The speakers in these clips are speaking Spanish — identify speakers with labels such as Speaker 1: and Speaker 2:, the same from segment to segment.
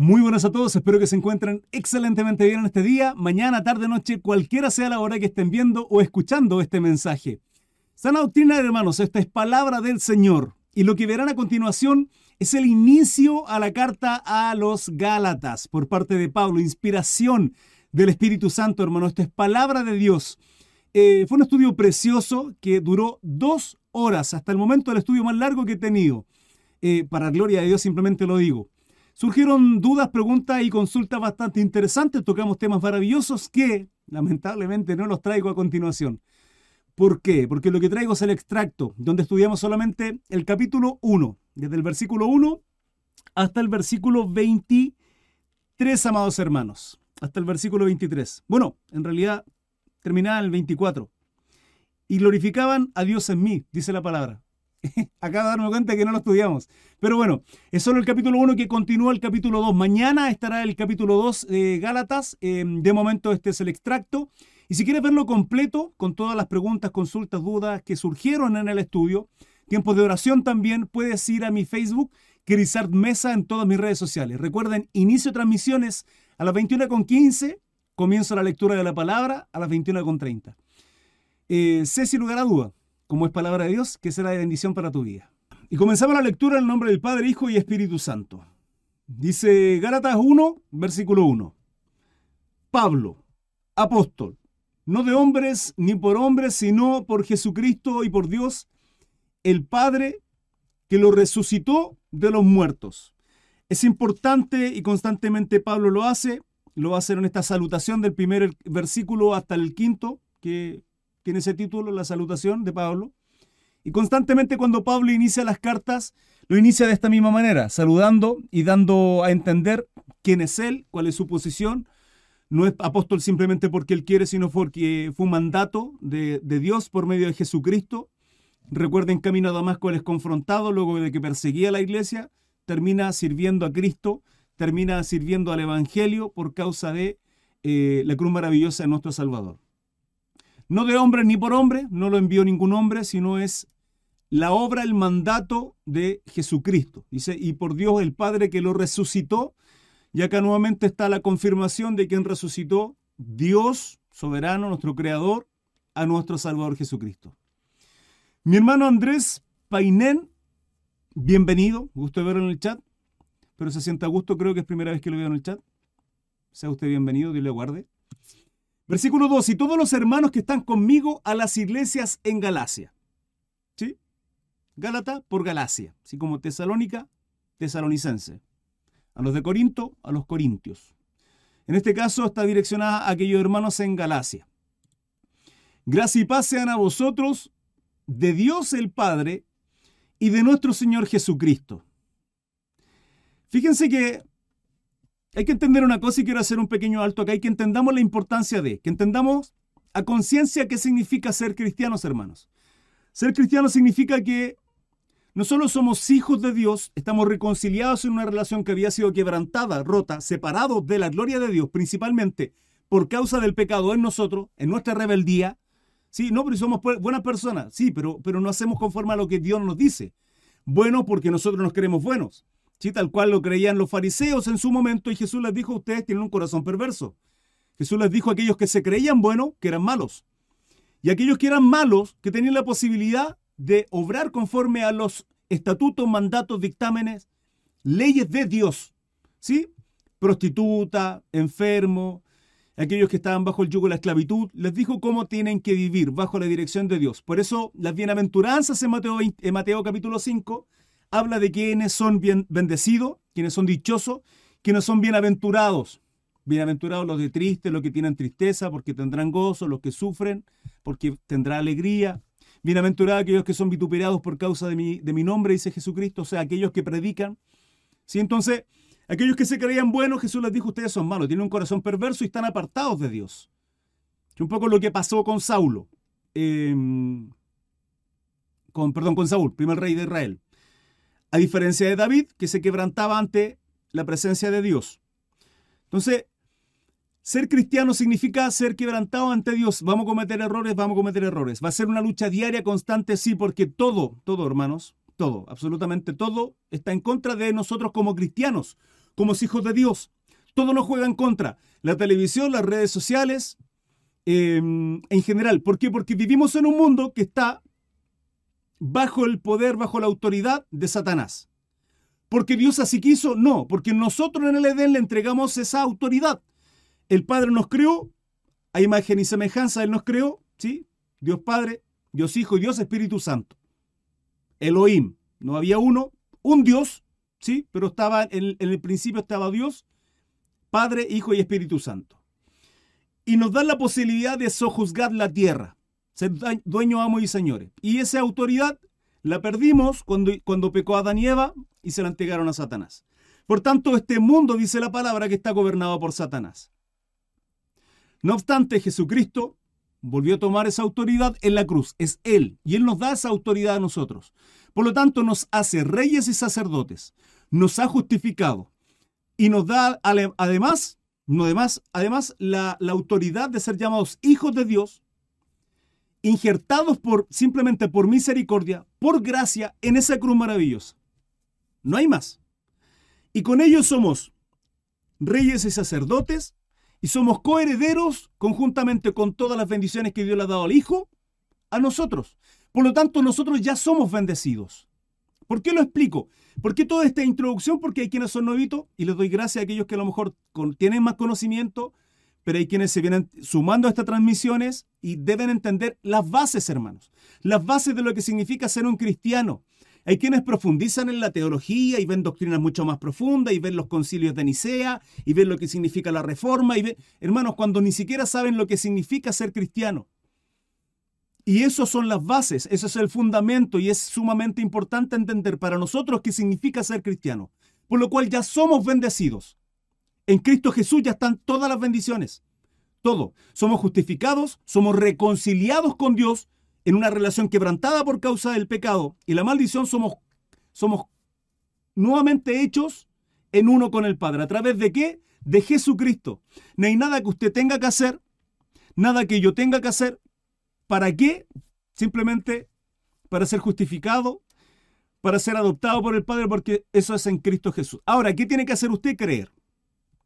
Speaker 1: Muy buenas a todos, espero que se encuentren excelentemente bien en este día, mañana, tarde, noche, cualquiera sea la hora que estén viendo o escuchando este mensaje. Sana doctrina, hermanos, esta es palabra del Señor. Y lo que verán a continuación es el inicio a la carta a los Gálatas por parte de Pablo, inspiración del Espíritu Santo, hermano. Esto es palabra de Dios. Eh, fue un estudio precioso que duró dos horas, hasta el momento el estudio más largo que he tenido. Eh, para gloria de Dios simplemente lo digo. Surgieron dudas, preguntas y consultas bastante interesantes. Tocamos temas maravillosos que lamentablemente no los traigo a continuación. ¿Por qué? Porque lo que traigo es el extracto, donde estudiamos solamente el capítulo 1, desde el versículo 1 hasta el versículo 23, amados hermanos. Hasta el versículo 23. Bueno, en realidad terminaba el 24. Y glorificaban a Dios en mí, dice la palabra. Acabo de darme cuenta que no lo estudiamos. Pero bueno, es solo el capítulo 1 que continúa el capítulo 2. Mañana estará el capítulo 2 de Gálatas. Em, de momento este es el extracto. Y si quieres verlo completo, con todas las preguntas, consultas, dudas que surgieron en el estudio, tiempos de oración también, puedes ir a mi Facebook, Crisart Mesa, en todas mis redes sociales. Recuerden, inicio transmisiones a las 21.15, comienzo la lectura de la palabra a las 21.30. Eh, sé sin lugar a duda, como es palabra de Dios, que será de bendición para tu vida. Y comenzamos la lectura en el nombre del Padre, Hijo y Espíritu Santo. Dice Gálatas 1, versículo 1. Pablo, apóstol, no de hombres ni por hombres, sino por Jesucristo y por Dios, el Padre que lo resucitó de los muertos. Es importante y constantemente Pablo lo hace, lo va a hacer en esta salutación del primer versículo hasta el quinto, que tiene ese título, la salutación de Pablo. Y constantemente cuando Pablo inicia las cartas, lo inicia de esta misma manera, saludando y dando a entender quién es él, cuál es su posición. No es apóstol simplemente porque él quiere, sino porque fue un mandato de, de Dios por medio de Jesucristo. Recuerden, camino a Damasco él es confrontado luego de que perseguía a la iglesia, termina sirviendo a Cristo, termina sirviendo al Evangelio por causa de eh, la cruz maravillosa de nuestro Salvador. No de hombre ni por hombre, no lo envió ningún hombre, sino es la obra, el mandato de Jesucristo. Dice, y por Dios el Padre que lo resucitó. Y acá nuevamente está la confirmación de quien resucitó Dios soberano, nuestro Creador, a nuestro Salvador Jesucristo. Mi hermano Andrés Painén, bienvenido, gusto de verlo en el chat, pero se sienta a gusto, creo que es primera vez que lo veo en el chat. Sea usted bienvenido, Dios le guarde. Versículo 2, y todos los hermanos que están conmigo a las iglesias en Galacia. ¿Sí? Gálata por Galacia, así como Tesalónica, tesalonicense. A los de Corinto, a los corintios. En este caso está direccionada a aquellos hermanos en Galacia. Gracia y paz sean a vosotros, de Dios el Padre y de nuestro Señor Jesucristo. Fíjense que hay que entender una cosa y quiero hacer un pequeño alto acá, hay que entendamos la importancia de, que entendamos a conciencia qué significa ser cristianos, hermanos. Ser cristiano significa que no solo somos hijos de Dios, estamos reconciliados en una relación que había sido quebrantada, rota, separados de la gloria de Dios, principalmente por causa del pecado en nosotros, en nuestra rebeldía. Sí, no, pero somos buenas personas, sí, pero, pero no hacemos conforme a lo que Dios nos dice. Bueno, porque nosotros nos creemos buenos. ¿Sí? tal cual lo creían los fariseos en su momento, y Jesús les dijo, ustedes tienen un corazón perverso. Jesús les dijo a aquellos que se creían buenos que eran malos. Y aquellos que eran malos, que tenían la posibilidad de obrar conforme a los estatutos, mandatos, dictámenes, leyes de Dios. ¿Sí? Prostituta, enfermo, aquellos que estaban bajo el yugo de la esclavitud, les dijo cómo tienen que vivir bajo la dirección de Dios. Por eso las bienaventuranzas en Mateo, en Mateo capítulo 5 habla de quienes son bien bendecidos, quienes son dichosos, quienes son bienaventurados. Bienaventurados los de triste, los que tienen tristeza, porque tendrán gozo, los que sufren, porque tendrá alegría. Bienaventurados aquellos que son vituperados por causa de mi, de mi nombre, dice Jesucristo, o sea, aquellos que predican. ¿Sí? Entonces, aquellos que se creían buenos, Jesús les dijo, ustedes son malos, tienen un corazón perverso y están apartados de Dios. Es un poco lo que pasó con Saulo, em, con, perdón, con Saúl, primer rey de Israel a diferencia de David, que se quebrantaba ante la presencia de Dios. Entonces, ser cristiano significa ser quebrantado ante Dios. Vamos a cometer errores, vamos a cometer errores. Va a ser una lucha diaria, constante, sí, porque todo, todo, hermanos, todo, absolutamente todo, está en contra de nosotros como cristianos, como hijos de Dios. Todo nos juega en contra. La televisión, las redes sociales, em, en general. ¿Por qué? Porque vivimos en un mundo que está bajo el poder, bajo la autoridad de Satanás. ¿Porque Dios así quiso? No, porque nosotros en el Edén le entregamos esa autoridad. El Padre nos creó, a imagen y semejanza Él nos creó, ¿sí? Dios Padre, Dios Hijo y Dios Espíritu Santo. Elohim. No había uno, un Dios, ¿sí? Pero estaba en, el principio estaba Dios, Padre, Hijo y Espíritu Santo. Y nos da la posibilidad de sojuzgar la tierra, ser dueño, amo y señores. Y esa autoridad la perdimos cuando, cuando pecó Adán y Eva y se la entregaron a Satanás. Por tanto, este mundo, dice la palabra, que está gobernado por Satanás. No obstante, Jesucristo volvió a tomar esa autoridad en la cruz. Es Él y Él nos da esa autoridad a nosotros. Por lo tanto, nos hace reyes y sacerdotes. Nos ha justificado y nos da además, además, además la, la autoridad de ser llamados hijos de Dios, injertados por simplemente por misericordia, por gracia en esa cruz maravillosa. No hay más. Y con ellos somos reyes y sacerdotes y somos coherederos conjuntamente con todas las bendiciones que Dios le ha dado al Hijo a nosotros. Por lo tanto, nosotros ya somos bendecidos. ¿Por qué lo explico? ¿Por qué toda esta introducción? Porque hay quienes son novitos y les doy gracias a aquellos que a lo mejor tienen más conocimiento, pero hay quienes se vienen sumando a estas transmisiones y deben entender las bases, hermanos. Las bases de lo que significa ser un cristiano. Hay quienes profundizan en la teología y ven doctrinas mucho más profundas y ven los concilios de Nicea y ven lo que significa la reforma y ven, hermanos, cuando ni siquiera saben lo que significa ser cristiano. Y eso son las bases, eso es el fundamento y es sumamente importante entender para nosotros qué significa ser cristiano. Por lo cual ya somos bendecidos. En Cristo Jesús ya están todas las bendiciones. Todo. Somos justificados, somos reconciliados con Dios en una relación quebrantada por causa del pecado y la maldición, somos, somos nuevamente hechos en uno con el Padre. ¿A través de qué? De Jesucristo. No hay nada que usted tenga que hacer, nada que yo tenga que hacer. ¿Para qué? Simplemente para ser justificado, para ser adoptado por el Padre, porque eso es en Cristo Jesús. Ahora, ¿qué tiene que hacer usted? Creer.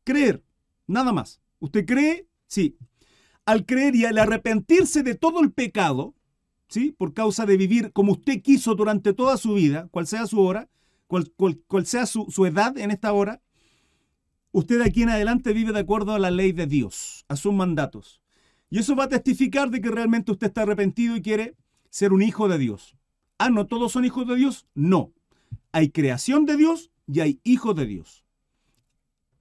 Speaker 1: Creer, nada más. ¿Usted cree? Sí. Al creer y al arrepentirse de todo el pecado, por causa de vivir como usted quiso durante toda su vida, cual sea su hora, cual, sea su, su, edad en esta hora, usted de aquí en adelante vive de acuerdo a la ley de Dios, a sus mandatos. Y eso va a testificar de que realmente usted está arrepentido y quiere ser un hijo de Dios. Ah, ¿no todos son hijos de Dios? No. Hay creación de Dios y hay hijos de Dios.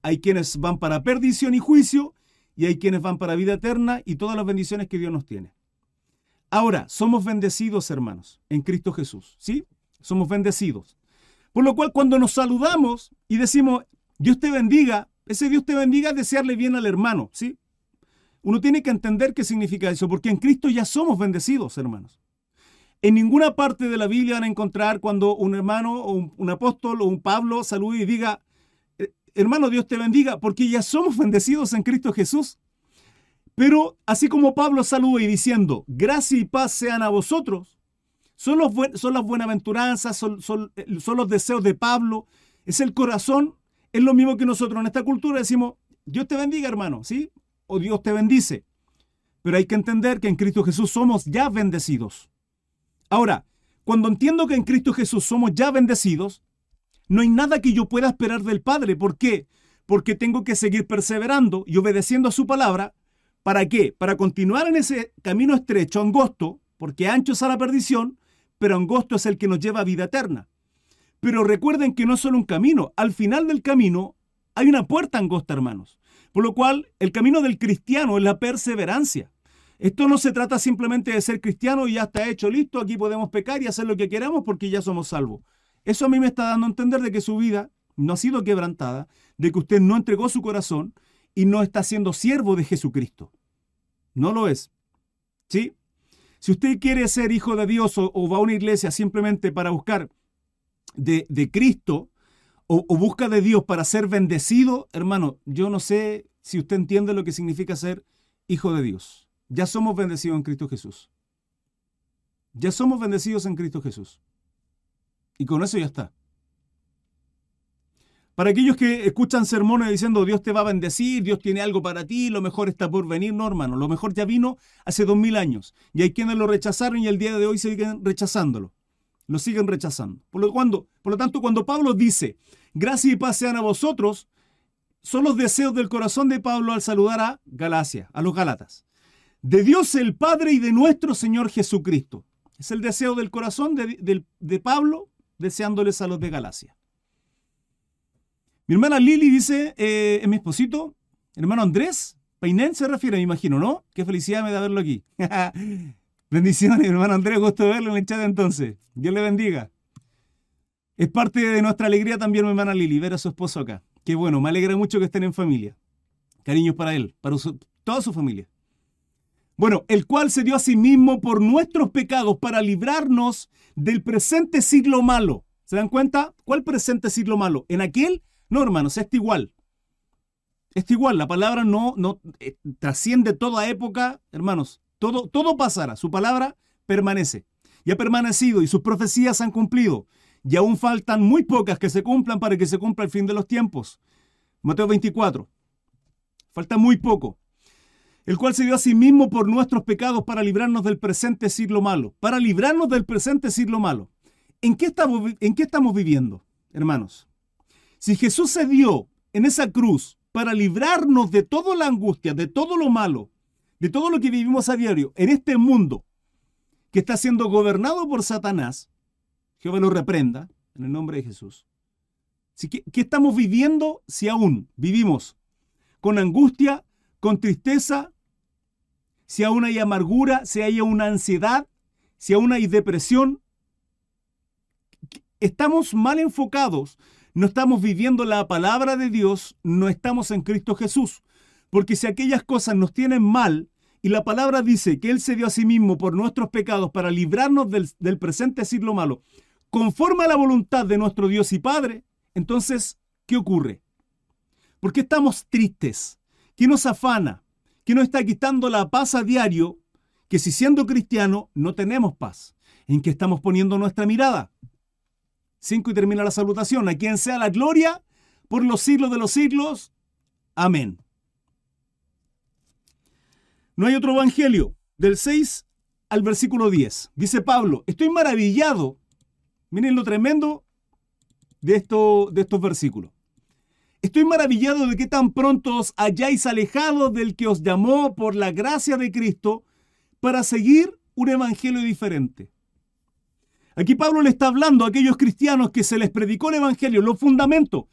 Speaker 1: Hay quienes van para perdición y juicio y hay quienes van para vida eterna y todas las bendiciones que Dios nos tiene. Ahora, somos bendecidos, hermanos, en Cristo Jesús, ¿sí? Somos bendecidos. Por lo cual, cuando nos saludamos y decimos, Dios te bendiga, ese Dios te bendiga es desearle bien al hermano, ¿sí? Uno tiene que entender qué significa eso, porque en Cristo ya somos bendecidos, hermanos. En ninguna parte de la Biblia van a encontrar cuando un hermano o un, apóstol o un Pablo salude y diga, hermano, Dios te bendiga, porque ya somos bendecidos en Cristo Jesús. Pero así como Pablo saluda y diciendo, gracia y paz sean a vosotros, son, las buenaventuranzas, son, son, son los deseos de Pablo, es el corazón, es lo mismo que nosotros en esta cultura decimos, Dios te bendiga hermano, ¿sí? O Dios te bendice. Pero hay que entender que en Cristo Jesús somos ya bendecidos. Ahora, cuando entiendo que en Cristo Jesús somos ya bendecidos, no hay nada que yo pueda esperar del Padre. ¿Por qué? Porque tengo que seguir perseverando y obedeciendo a su palabra ¿Para qué? Para continuar en ese camino estrecho, angosto, porque ancho es a la perdición, pero angosto es el que nos lleva a vida eterna. Pero recuerden que no es solo un camino, al final del camino hay una puerta angosta, hermanos. Por lo cual, el camino del cristiano es la perseverancia. Esto no se trata simplemente de ser cristiano y ya está hecho, listo, aquí podemos pecar y hacer lo que queramos porque ya somos salvos. Eso a mí me está dando a entender de que su vida no ha sido quebrantada, de que usted no entregó su corazón y no está siendo siervo de Jesucristo. No lo es. ¿Sí? Si usted quiere ser hijo de Dios o, va a una iglesia simplemente para buscar de, Cristo o, o, busca de Dios para ser bendecido, hermano, yo no sé si usted entiende lo que significa ser hijo de Dios. Ya somos bendecidos en Cristo Jesús. Ya somos bendecidos en Cristo Jesús. Y con eso ya está. Para aquellos que escuchan sermones diciendo Dios te va a bendecir, Dios tiene algo para ti, lo mejor está por venir, no hermano, lo mejor ya vino hace dos mil años y hay quienes lo rechazaron y el día de hoy siguen rechazándolo, lo siguen rechazando. Por lo, tanto, cuando Pablo dice, gracia y paz sean a vosotros, son los deseos del corazón de Pablo al saludar a Galacia, a los Galatas. De Dios el Padre y de nuestro Señor Jesucristo. Es el deseo del corazón de Pablo deseándoles a los de Galacia. Mi hermana Lili dice, eh, es mi esposito, hermano Andrés, Painén se refiere, me imagino, ¿no? Qué felicidad me da verlo aquí. Bendiciones, hermano Andrés, gusto verlo en el chat entonces. Dios le bendiga. Es parte de nuestra alegría también, mi hermana Lili, ver a su esposo acá. Qué bueno, me alegra mucho que estén en familia. Cariños para él, para toda su familia. Bueno, el cual se dio a sí mismo por nuestros pecados para librarnos del presente siglo malo. ¿Se dan cuenta? ¿Cuál presente siglo malo? En aquel, no hermanos, está igual. Está igual, la palabra no, no eh, trasciende toda época, hermanos. Todo, todo pasará, su palabra permanece. Y ha permanecido y sus profecías han cumplido. Y aún faltan muy pocas que se cumplan para que se cumpla el fin de los tiempos. Mateo 24. Falta muy poco el cual se dio a sí mismo por nuestros pecados para librarnos del presente siglo malo, para librarnos del presente siglo malo. ¿En qué estamos, en qué estamos viviendo, hermanos? Si Jesús se dio en esa cruz para librarnos de toda la angustia, de todo lo malo, de todo lo que vivimos a diario en este mundo que está siendo gobernado por Satanás, Jehová lo reprenda en el nombre de Jesús. ¿Qué, ¿Qué estamos viviendo si aún vivimos con angustia, con tristeza, si aún hay amargura, si hay una ansiedad, si aún hay depresión, estamos mal enfocados, no estamos viviendo la palabra de Dios, no estamos en Cristo Jesús. Porque si aquellas cosas nos tienen mal y la palabra dice que Él se dio a sí mismo por nuestros pecados para librarnos del, del presente siglo malo, conforme a la voluntad de nuestro Dios y Padre, entonces, ¿qué ocurre? ¿Por qué estamos tristes? ¿Qué nos afana? ¿Qué nos está quitando la paz a diario? Que si siendo cristiano no tenemos paz. ¿En qué estamos poniendo nuestra mirada? Cinco y termina la salutación. A quien sea la gloria por los siglos de los siglos. Amén. No hay otro evangelio. Del 6 al versículo 10. Dice Pablo, estoy maravillado. Miren lo tremendo de, esto, de estos versículos. Estoy maravillado de que tan pronto os hayáis alejado del que os llamó por la gracia de Cristo para seguir un evangelio diferente. Aquí Pablo le está hablando a aquellos cristianos que se les predicó el evangelio, los fundamentos.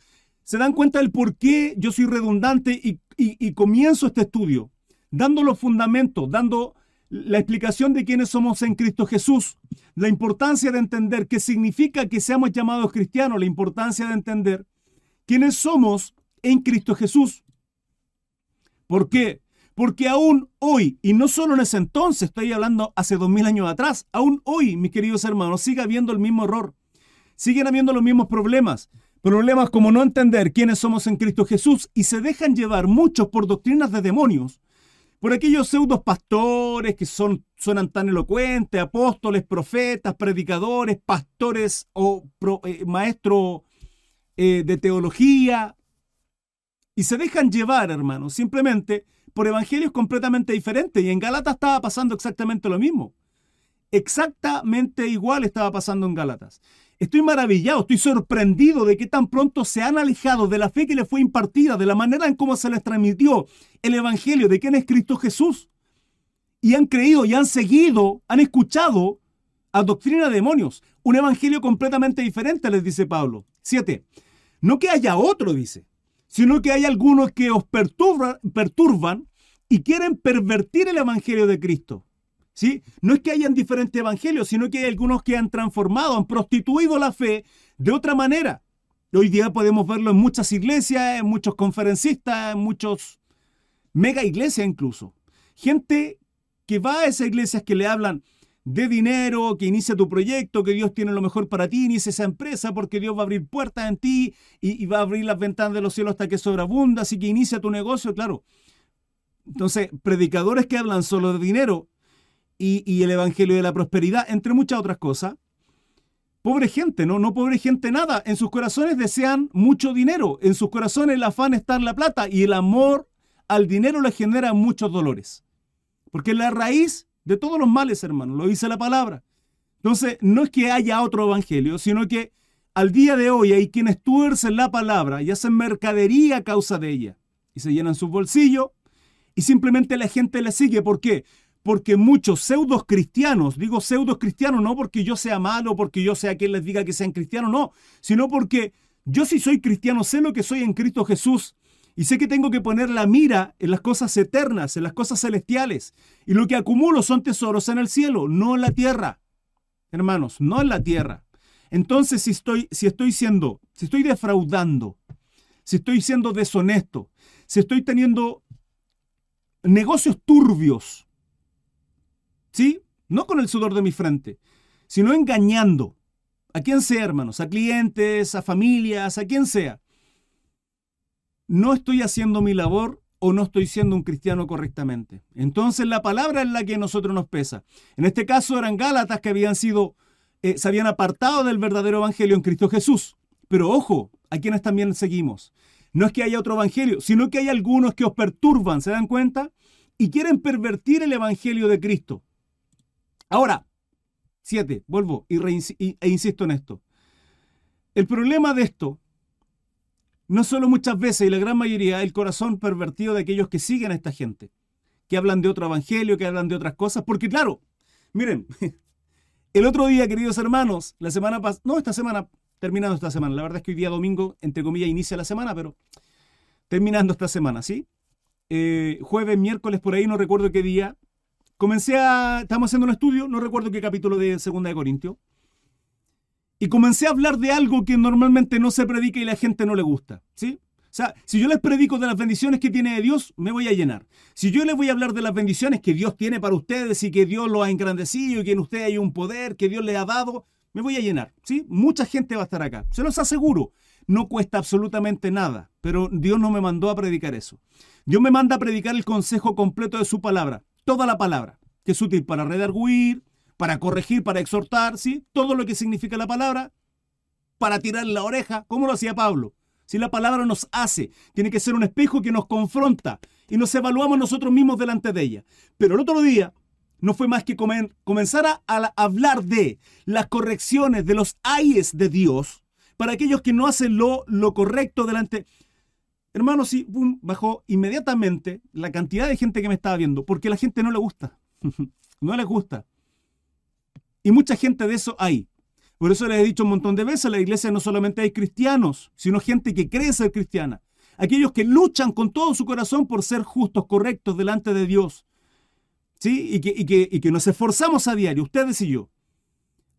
Speaker 1: ¿Se dan cuenta del por qué yo soy redundante y, y comienzo este estudio? Dando los fundamentos, dando la explicación de quiénes somos en Cristo Jesús, la importancia de entender qué significa que seamos llamados cristianos, la importancia de entender quiénes somos en Cristo Jesús. ¿Por qué? Porque aún hoy, y no solo en ese entonces, estoy hablando hace dos mil años atrás, aún hoy, mis queridos hermanos, sigue habiendo el mismo error. Siguen habiendo los mismos problemas. Problemas como no entender quiénes somos en Cristo Jesús y se dejan llevar muchos por doctrinas de demonios, por aquellos pseudos pastores que son, suenan tan elocuentes, apóstoles, profetas, predicadores, pastores o eh, maestros eh, de teología, y se dejan llevar, hermanos, simplemente por evangelios completamente diferentes. Y en Galatas estaba pasando exactamente lo mismo. Exactamente igual estaba pasando en Galatas. Estoy maravillado, estoy sorprendido de que tan pronto se han alejado de la fe que les fue impartida, de la manera en cómo se les transmitió el Evangelio de quién es Cristo Jesús. Y han creído y han seguido, han escuchado a doctrina de demonios. Un Evangelio completamente diferente, les dice Pablo. Siete. No que haya otro, dice, sino que hay algunos que os perturban, y quieren pervertir el Evangelio de Cristo. ¿Sí? No es que hayan diferentes evangelios, sino que hay algunos que han transformado, han prostituido la fe de otra manera. Hoy día podemos verlo en muchas iglesias, en muchos conferencistas, en muchos mega iglesias incluso. Gente que va a esas iglesias que le hablan de dinero, que inicia tu proyecto, que Dios tiene lo mejor para ti, inicia esa empresa porque Dios va a abrir puertas en ti y, va a abrir las ventanas de los cielos hasta que sobreabunda, así que inicia tu negocio, claro. Entonces, predicadores que hablan solo de dinero y, el Evangelio de la prosperidad, entre muchas otras cosas, Pobre gente, no, no pobre gente nada. En sus corazones desean mucho dinero. En sus corazones el afán está en la plata y el amor al dinero le genera muchos dolores. Porque la raíz de todos los males, hermano, lo dice la palabra. Entonces, no es que haya otro evangelio, sino que al día de hoy hay quienes tuercen la palabra y hacen mercadería a causa de ella. Y se llenan sus bolsillos y simplemente la gente le sigue. ¿Por qué? Porque muchos pseudos cristianos, digo pseudos cristianos no porque yo sea malo, porque yo sea quien les diga que sean cristianos, no, sino porque yo si soy cristiano sé lo que soy en Cristo Jesús y sé que tengo que poner la mira en las cosas eternas, en las cosas celestiales. Y lo que acumulo son tesoros en el cielo, no en la tierra. Hermanos, no en la tierra. Entonces, si estoy, si estoy siendo, si estoy defraudando, si estoy siendo deshonesto, si estoy teniendo negocios turbios, ¿sí? No con el sudor de mi frente, sino engañando a quien sea, hermanos, a clientes, a familias, a quien sea. No estoy haciendo mi labor o no estoy siendo un cristiano correctamente. Entonces la palabra es la que a nosotros nos pesa. En este caso eran Gálatas que habían sido, eh, se habían apartado del verdadero evangelio en Cristo Jesús. Pero ojo, a quienes también seguimos. No es que haya otro evangelio, sino que hay algunos que os perturban, ¿se dan cuenta? Y quieren pervertir el evangelio de Cristo. Ahora, siete, vuelvo e insisto en esto. El problema de esto no solo muchas veces y la gran mayoría el corazón pervertido de aquellos que siguen a esta gente, que hablan de otro evangelio, que hablan de otras cosas, porque claro, miren, el otro día, queridos hermanos, la semana pasada, no, esta semana, terminando esta semana, la verdad es que hoy día domingo, entre comillas, inicia la semana, pero terminando esta semana, ¿sí? Eh, jueves, miércoles, por ahí, no recuerdo qué día, comencé a, estamos haciendo un estudio, no recuerdo qué capítulo de Segunda de Corintios, y comencé a hablar de algo que normalmente no se predica y la gente no le gusta, ¿sí? O sea, si yo les predico de las bendiciones que tiene Dios, me voy a llenar. Si yo les voy a hablar de las bendiciones que Dios tiene para ustedes y que Dios lo ha engrandecido y que en ustedes hay un poder que Dios les ha dado, me voy a llenar, ¿sí? Mucha gente va a estar acá, se los aseguro. No cuesta absolutamente nada, pero Dios no me mandó a predicar eso. Dios me manda a predicar el consejo completo de su palabra, toda la palabra, que es útil para redarguir, para corregir, para exhortar, ¿sí? Todo lo que significa la palabra, para tirar la oreja, como lo hacía Pablo. Si la palabra nos hace, tiene que ser un espejo que nos confronta y nos evaluamos nosotros mismos delante de ella. Pero el otro día no fue más que comenzar a, hablar de las correcciones, de los ayes de Dios, para aquellos que no hacen lo, correcto delante. Hermano, sí, bajó inmediatamente la cantidad de gente que me estaba viendo, porque a la gente no le gusta. no les gusta. Y mucha gente de eso hay. Por eso les he dicho un montón de veces, en la iglesia no solamente hay cristianos, sino gente que cree ser cristiana. Aquellos que luchan con todo su corazón por ser justos, correctos delante de Dios. ¿Sí? Y que, y que, y que nos esforzamos a diario, ustedes y yo.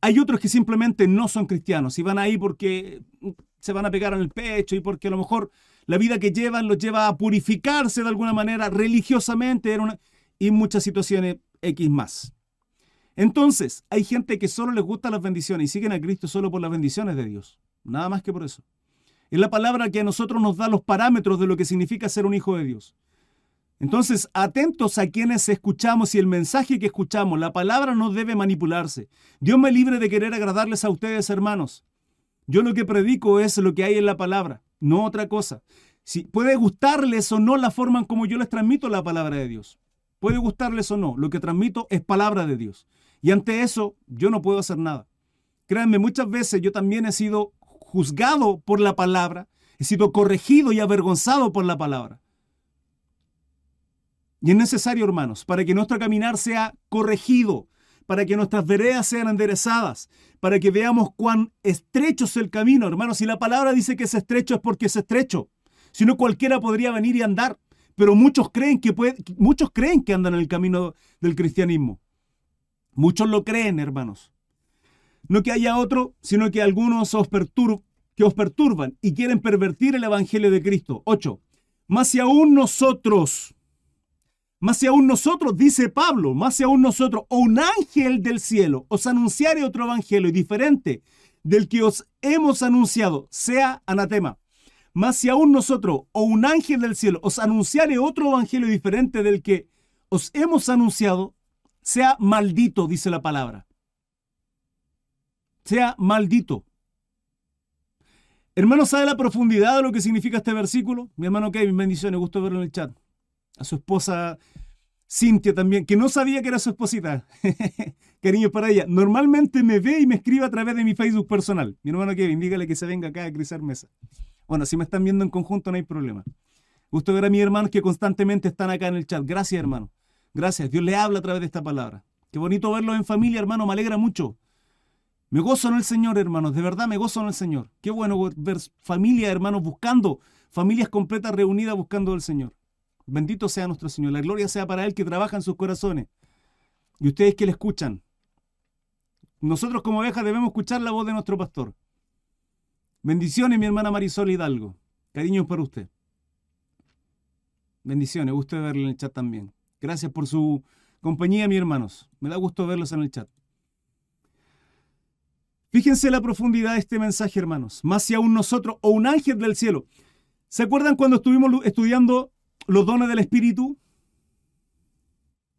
Speaker 1: Hay otros que simplemente no son cristianos y van ahí porque se van a pegar en el pecho y porque a lo mejor la vida que llevan los lleva a purificarse de alguna manera religiosamente y muchas situaciones X más. Entonces, hay gente que solo les gustan las bendiciones y siguen a Cristo solo por las bendiciones de Dios. Nada más que por eso. Es la palabra que a nosotros nos da los parámetros de lo que significa ser un hijo de Dios. Entonces, atentos a quienes escuchamos y el mensaje que escuchamos, la palabra no debe manipularse. Dios me libre de querer agradarles a ustedes, hermanos. Yo lo que predico es lo que hay en la palabra, no otra cosa. Si puede gustarles o no la forma en como yo les transmito la palabra de Dios. Puede gustarles o no, lo que transmito es palabra de Dios. Y ante eso yo no puedo hacer nada. Créanme, muchas veces yo también he sido juzgado por la palabra, he sido corregido y avergonzado por la palabra. Y es necesario, hermanos, para que nuestro caminar sea corregido, para que nuestras veredas sean enderezadas, para que veamos cuán estrecho es el camino, hermanos. Si la palabra dice que es estrecho es porque es estrecho. Si no, cualquiera podría venir y andar. Pero muchos creen que, muchos creen que andan en el camino del cristianismo. Muchos lo creen, hermanos. No que haya otro, sino que algunos os que os perturban y quieren pervertir el Evangelio de Cristo. 8. Más si aún nosotros, más si aún nosotros, dice Pablo, más si aún nosotros, o un ángel del cielo, os anunciare otro Evangelio diferente del que os hemos anunciado, sea anatema. Más si aún nosotros, o un ángel del cielo, os anunciare otro Evangelio diferente del que os hemos anunciado, sea maldito, dice la palabra. sea maldito. Hermano, ¿sabe la profundidad de lo que significa este versículo? Mi hermano Kevin, bendiciones, gusto verlo en el chat. A su esposa Cintia también, que no sabía que era su esposita. Cariños para ella. Normalmente me ve y me escribe a través de mi Facebook personal. Mi hermano Kevin, dígale que se venga acá a Crisar Mesa. Bueno, si me están viendo en conjunto no hay problema. Gusto ver a mis hermanos que constantemente están acá en el chat. Gracias, hermano. Gracias. Dios le habla a través de esta palabra. Qué bonito verlos en familia, hermano. Me alegra mucho. Me gozo en el Señor, hermanos, de verdad me gozo en el Señor. Qué bueno ver familia, hermanos, buscando, familias completas reunidas buscando al Señor. Bendito sea nuestro Señor. La gloria sea para Él que trabaja en sus corazones. Y ustedes que le escuchan. Nosotros como ovejas debemos escuchar la voz de nuestro pastor. Bendiciones, mi hermana Marisol Hidalgo. Cariños para usted. Bendiciones, gusto verlo en el chat también. Gracias por su compañía, mis hermanos. Me da gusto verlos en el chat. Fíjense la profundidad de este mensaje, hermanos. Más si aún nosotros o un ángel del cielo. ¿Se acuerdan cuando estuvimos estudiando los dones del Espíritu?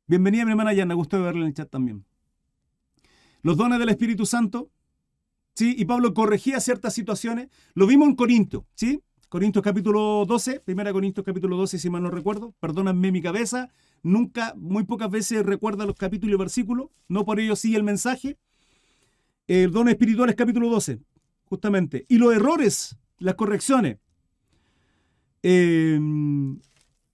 Speaker 1: Bienvenida, mi hermana Yana. Gusto de verla en el chat también. Los dones del Espíritu Santo. ¿Sí? Y Pablo corregía ciertas situaciones. Lo vimos en Corinto. ¿Sí? Corintios capítulo 12, primera Corintios capítulo 12, si mal no recuerdo. Perdónenme mi cabeza. Nunca, muy pocas veces recuerda los capítulos y versículos. No por ello sí el mensaje el don espiritual es capítulo 12, justamente. Y los errores, las correcciones. Em,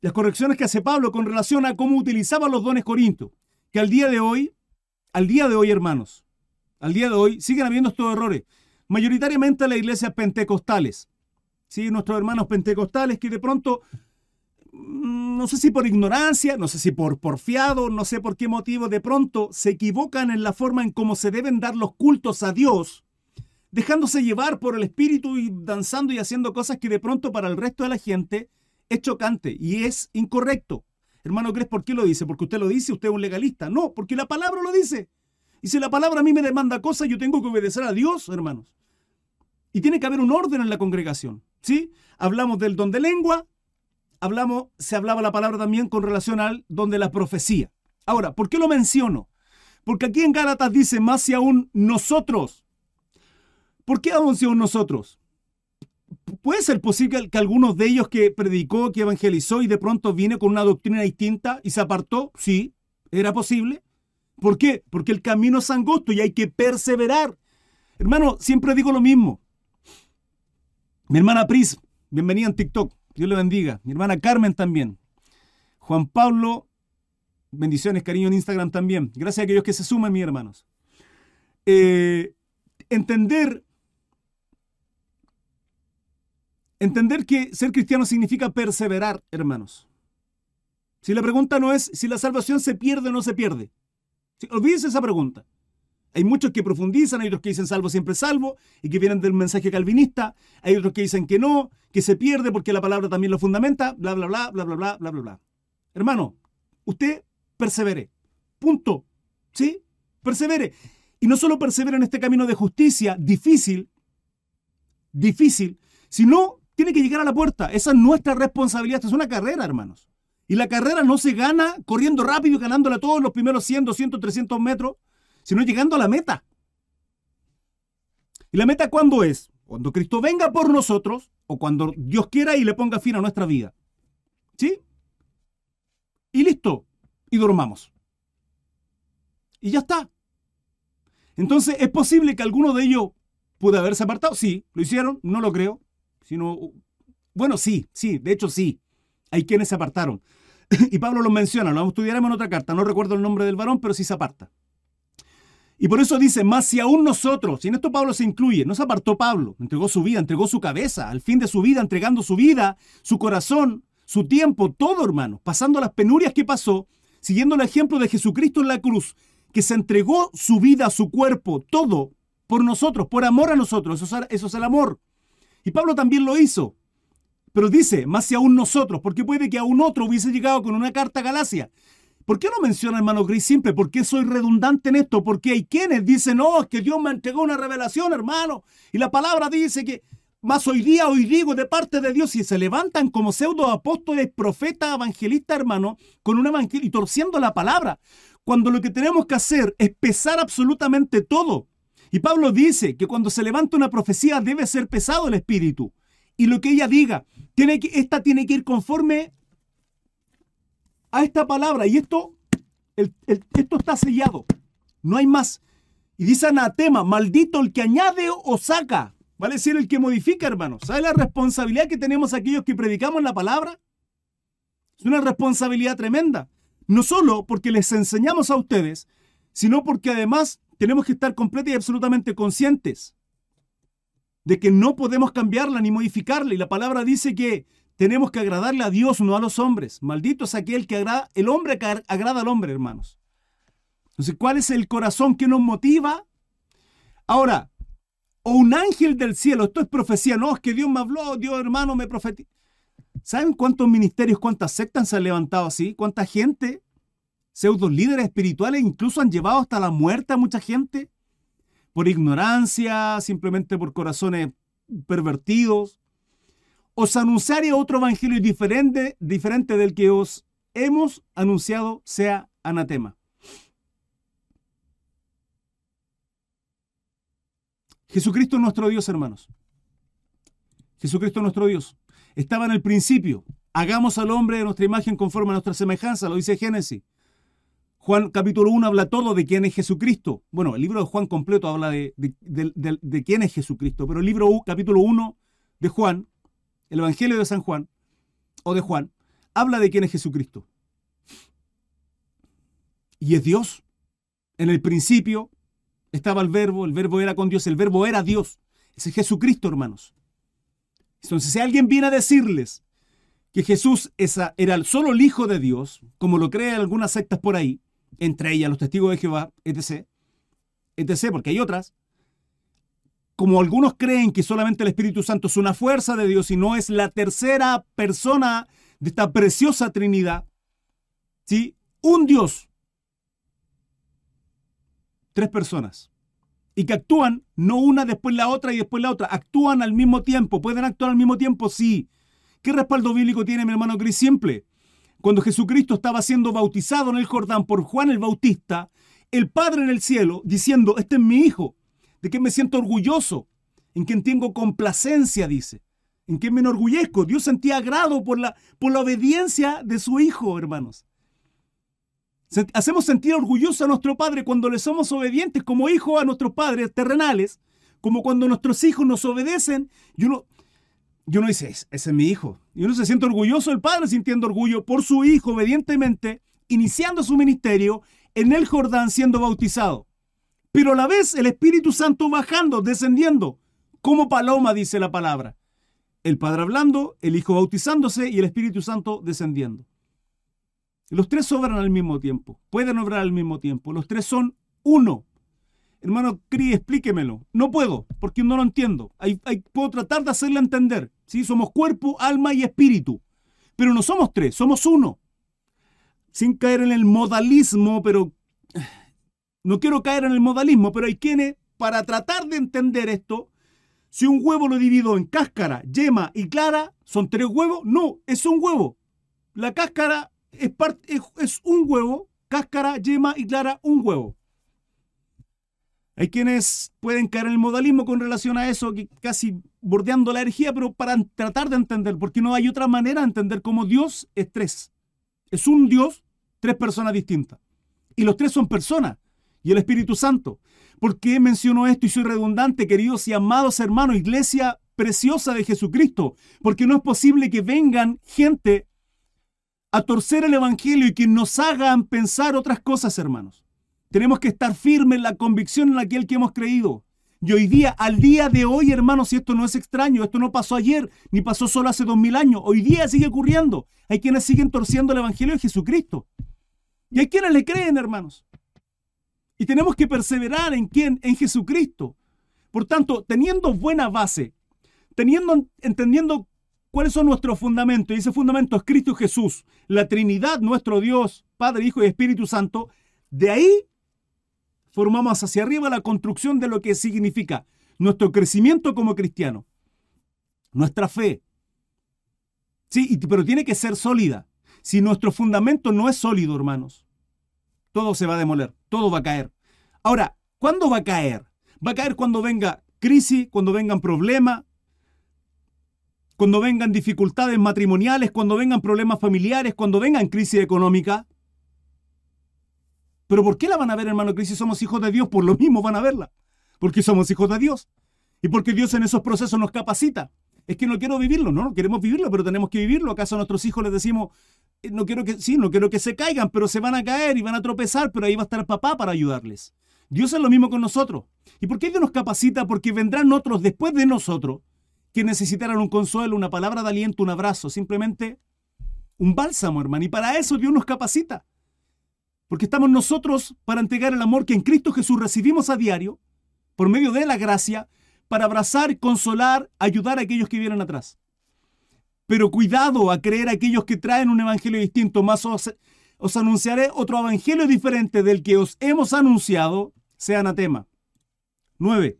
Speaker 1: las correcciones que hace Pablo con relación a cómo utilizaba los dones corintios. Que al día de hoy, al día de hoy, hermanos, al día de hoy siguen habiendo estos errores. Mayoritariamente en las iglesias pentecostales. ¿sí? Nuestros hermanos pentecostales que de pronto Mm, no sé si por ignorancia, no sé si por porfiado, no sé por qué motivo, de pronto se equivocan en la forma en cómo se deben dar los cultos a Dios, dejándose llevar por el Espíritu y danzando y haciendo cosas que de pronto para el resto de la gente es chocante y es incorrecto. Hermano, ¿crees por qué lo dice? ¿Porque usted lo dice? ¿Usted es un legalista? No, porque la palabra lo dice. Y si la palabra a mí me demanda cosas, yo tengo que obedecer a Dios, hermanos. Y tiene que haber un orden en la congregación. ¿Sí? Hablamos del don de lengua, hablamos, se hablaba la palabra también con relación al don de la profecía. Ahora, ¿por qué lo menciono? Porque aquí en Gálatas dice más si aún nosotros. ¿Por qué aún si aún nosotros? ¿Puede ser posible que algunos de ellos que predicó, que evangelizó y de pronto viene con una doctrina distinta y se apartó? Sí, era posible. ¿Por qué? Porque el camino es angosto y hay que perseverar. Hermano, siempre digo lo mismo. Mi hermana Pris, bienvenida en TikTok. Dios le bendiga. Mi hermana Carmen también. Juan Pablo, bendiciones, cariño en Instagram también. Gracias a aquellos que se suman, mis hermanos. Eh, entender, entender que ser cristiano significa perseverar, hermanos. Si la pregunta no es si la salvación se pierde o no se pierde. Olvídese esa pregunta. Hay muchos que profundizan, hay otros que dicen salvo siempre salvo y que vienen del mensaje calvinista, hay otros que dicen que no, que se pierde porque la palabra también lo fundamenta, bla, bla, bla, bla, bla, bla, bla, bla, bla. Hermano, usted persevere. Punto. ¿Sí? Persevere. Y no solo persevere en este camino de justicia difícil, difícil, sino tiene que llegar a la puerta. Esa es nuestra responsabilidad. Esta es una carrera, hermanos. Y la carrera no se gana corriendo rápido y ganándola todos los primeros 100, 200, 300 metros sino llegando a la meta. ¿Y la meta cuándo es? Cuando Cristo venga por nosotros o cuando Dios quiera y le ponga fin a nuestra vida. ¿Sí? Y listo. Y dormamos. Y ya está. Entonces, ¿es posible que alguno de ellos pueda haberse apartado? Sí, lo hicieron, no lo creo. Sino, bueno, sí, sí, de hecho sí. Hay quienes se apartaron. y Pablo lo menciona, lo estudiaremos en otra carta. No recuerdo el nombre del varón, pero sí se aparta. Y por eso dice, más si aún nosotros, y en esto Pablo se incluye, no se apartó Pablo, entregó su vida, entregó su cabeza, al fin de su vida, entregando su vida, su corazón, su tiempo, todo hermano, pasando las penurias que pasó, siguiendo el ejemplo de Jesucristo en la cruz, que se entregó su vida, su cuerpo, todo por nosotros, por amor a nosotros, eso es, eso es el amor. Y Pablo también lo hizo. Pero dice, más si aún nosotros, porque puede que aún otro hubiese llegado con una carta a Galacia ¿Por qué no menciona hermano Gris simple? ¿Por qué soy redundante en esto? Porque hay quienes dicen, no, es que Dios me entregó una revelación, hermano. Y la palabra dice que más hoy día, hoy digo de parte de Dios, y se levantan como pseudo apóstoles, profetas, evangelistas, hermano, con un evangelio y torciendo la palabra. Cuando lo que tenemos que hacer es pesar absolutamente todo. Y Pablo dice que cuando se levanta una profecía debe ser pesado el espíritu. Y lo que ella diga, tiene que, esta tiene que ir conforme a esta palabra. Y esto, esto está sellado. No hay más. Y dice anatema, maldito el que añade o saca. Vale decir el que modifica, hermanos. ¿Sabe la responsabilidad que tenemos aquellos que predicamos la palabra? Es una responsabilidad tremenda. No solo porque les enseñamos a ustedes, sino porque además tenemos que estar completamente y absolutamente conscientes de que no podemos cambiarla ni modificarla. Y la palabra dice que tenemos que agradarle a Dios, no a los hombres. Maldito es aquel que agrada, el hombre que agrada al hombre, hermanos. Entonces, ¿cuál es el corazón que nos motiva? Ahora, o un ángel del cielo, esto es profecía, no, es que Dios me habló, Dios hermano me profetizó. ¿Saben cuántos ministerios, cuántas sectas se han levantado así? ¿Cuánta gente, pseudo líderes espirituales, incluso han llevado hasta la muerte a mucha gente? Por ignorancia, simplemente por corazones pervertidos. Os anunciaré otro evangelio diferente, diferente del que os hemos anunciado, sea anatema. Jesucristo es nuestro Dios, hermanos. Jesucristo es nuestro Dios. Estaba en el principio. Hagamos al hombre de nuestra imagen conforme a nuestra semejanza, lo dice Génesis. Juan capítulo 1 habla todo de quién es Jesucristo. Bueno, el libro de Juan completo habla de, de, quién es Jesucristo, pero el libro capítulo 1 de Juan, el Evangelio de San Juan, o de Juan, habla de quién es Jesucristo. Y es Dios. En el principio estaba el verbo, el verbo era con Dios, el verbo era Dios. Es Jesucristo, hermanos. Entonces, si alguien viene a decirles que Jesús era solo el Hijo de Dios, como lo creen algunas sectas por ahí, entre ellas los testigos de Jehová, etc., etc., porque hay otras, como algunos creen que solamente el Espíritu Santo es una fuerza de Dios y no es la tercera persona de esta preciosa Trinidad, ¿sí? Un Dios tres personas. Y que actúan no una después la otra y después la otra. Actúan al mismo tiempo. ¿Pueden actuar al mismo tiempo? Sí. ¿Qué respaldo bíblico tiene mi hermano Cris? Simple. Cuando Jesucristo estaba siendo bautizado en el Jordán por Juan el Bautista, el Padre en el cielo diciendo, este es mi hijo, de quien me siento orgulloso, en quien tengo complacencia, dice, en quien me enorgullezco. Dios sentía agrado por la, por la obediencia de su hijo, hermanos. Hacemos sentir orgulloso a nuestro Padre cuando le somos obedientes como hijos a nuestros padres terrenales, como cuando nuestros hijos nos obedecen y uno, y uno dice, ese es mi hijo. Y uno se siente orgulloso del Padre sintiendo orgullo por su hijo obedientemente, iniciando su ministerio en el Jordán siendo bautizado. Pero a la vez el Espíritu Santo bajando, descendiendo, como paloma dice la palabra. El Padre hablando, el Hijo bautizándose y el Espíritu Santo descendiendo. Los tres obran al mismo tiempo, pueden obrar al mismo tiempo. Los tres son uno. Hermano Cri, explíquemelo. No puedo, porque no lo entiendo. puedo tratar de hacerle entender. ¿Sí? Somos cuerpo, alma y espíritu. Pero no somos tres, somos uno. Sin caer en el modalismo, pero... No quiero caer en el modalismo, pero hay quienes, para tratar de entender esto, si un huevo lo divido en cáscara, yema y clara, ¿son tres huevos? No, es un huevo. La cáscara es, un huevo, cáscara, yema y clara, un huevo. Hay quienes pueden caer en el modalismo con relación a eso, casi bordeando la energía, pero para tratar de entender, porque no hay otra manera de entender cómo Dios es tres. Es un Dios, tres personas distintas. Y los tres son personas, y el Espíritu Santo. ¿Por qué menciono esto y soy redundante, queridos y amados hermanos, iglesia preciosa de Jesucristo? Porque no es posible que vengan gente a torcer el Evangelio y que nos hagan pensar otras cosas, hermanos. Tenemos que estar firmes en la convicción en aquel que hemos creído. Y hoy día, al día de hoy, hermanos, y esto no es extraño, esto no pasó ayer, ni pasó solo hace dos mil años, hoy día sigue ocurriendo. Hay quienes siguen torciendo el Evangelio de Jesucristo. Y hay quienes le creen, hermanos. Y tenemos que perseverar en quién, en Jesucristo. Por tanto, teniendo buena base, teniendo, entendiendo ¿Cuáles son nuestros fundamentos? Y ese fundamento es Cristo Jesús, la Trinidad, nuestro Dios, Padre, Hijo y Espíritu Santo. De ahí formamos hacia arriba la construcción de lo que significa nuestro crecimiento como cristiano, nuestra fe. Sí, pero tiene que ser sólida. Si nuestro fundamento no es sólido, hermanos, todo se va a demoler, todo va a caer. Ahora, ¿cuándo va a caer? Va a caer cuando venga crisis, cuando vengan problemas, cuando vengan dificultades matrimoniales, cuando vengan problemas familiares, cuando vengan crisis económica. Pero ¿por qué la van a ver, hermano crisis? Somos hijos de Dios, por lo mismo van a verla. Porque somos hijos de Dios. Y porque Dios en esos procesos nos capacita. Es que no quiero vivirlo, no, no queremos vivirlo, pero tenemos que vivirlo. ¿Acaso a nuestros hijos les decimos, eh, no quiero que, sí, no quiero que se caigan, pero se van a caer y van a tropezar, pero ahí va a estar papá para ayudarles? Dios es lo mismo con nosotros. ¿Y por qué Dios nos capacita? Porque vendrán otros después de nosotros que necesitarán un consuelo, una palabra de aliento, un abrazo, simplemente un bálsamo, hermano. Y para eso Dios nos capacita. Porque estamos nosotros para entregar el amor que en Cristo Jesús recibimos a diario, por medio de la gracia, para abrazar, consolar, ayudar a aquellos que vienen atrás. Pero cuidado a creer a aquellos que traen un evangelio distinto, más os, os anunciaré otro evangelio diferente del que os hemos anunciado, sea anatema. 9.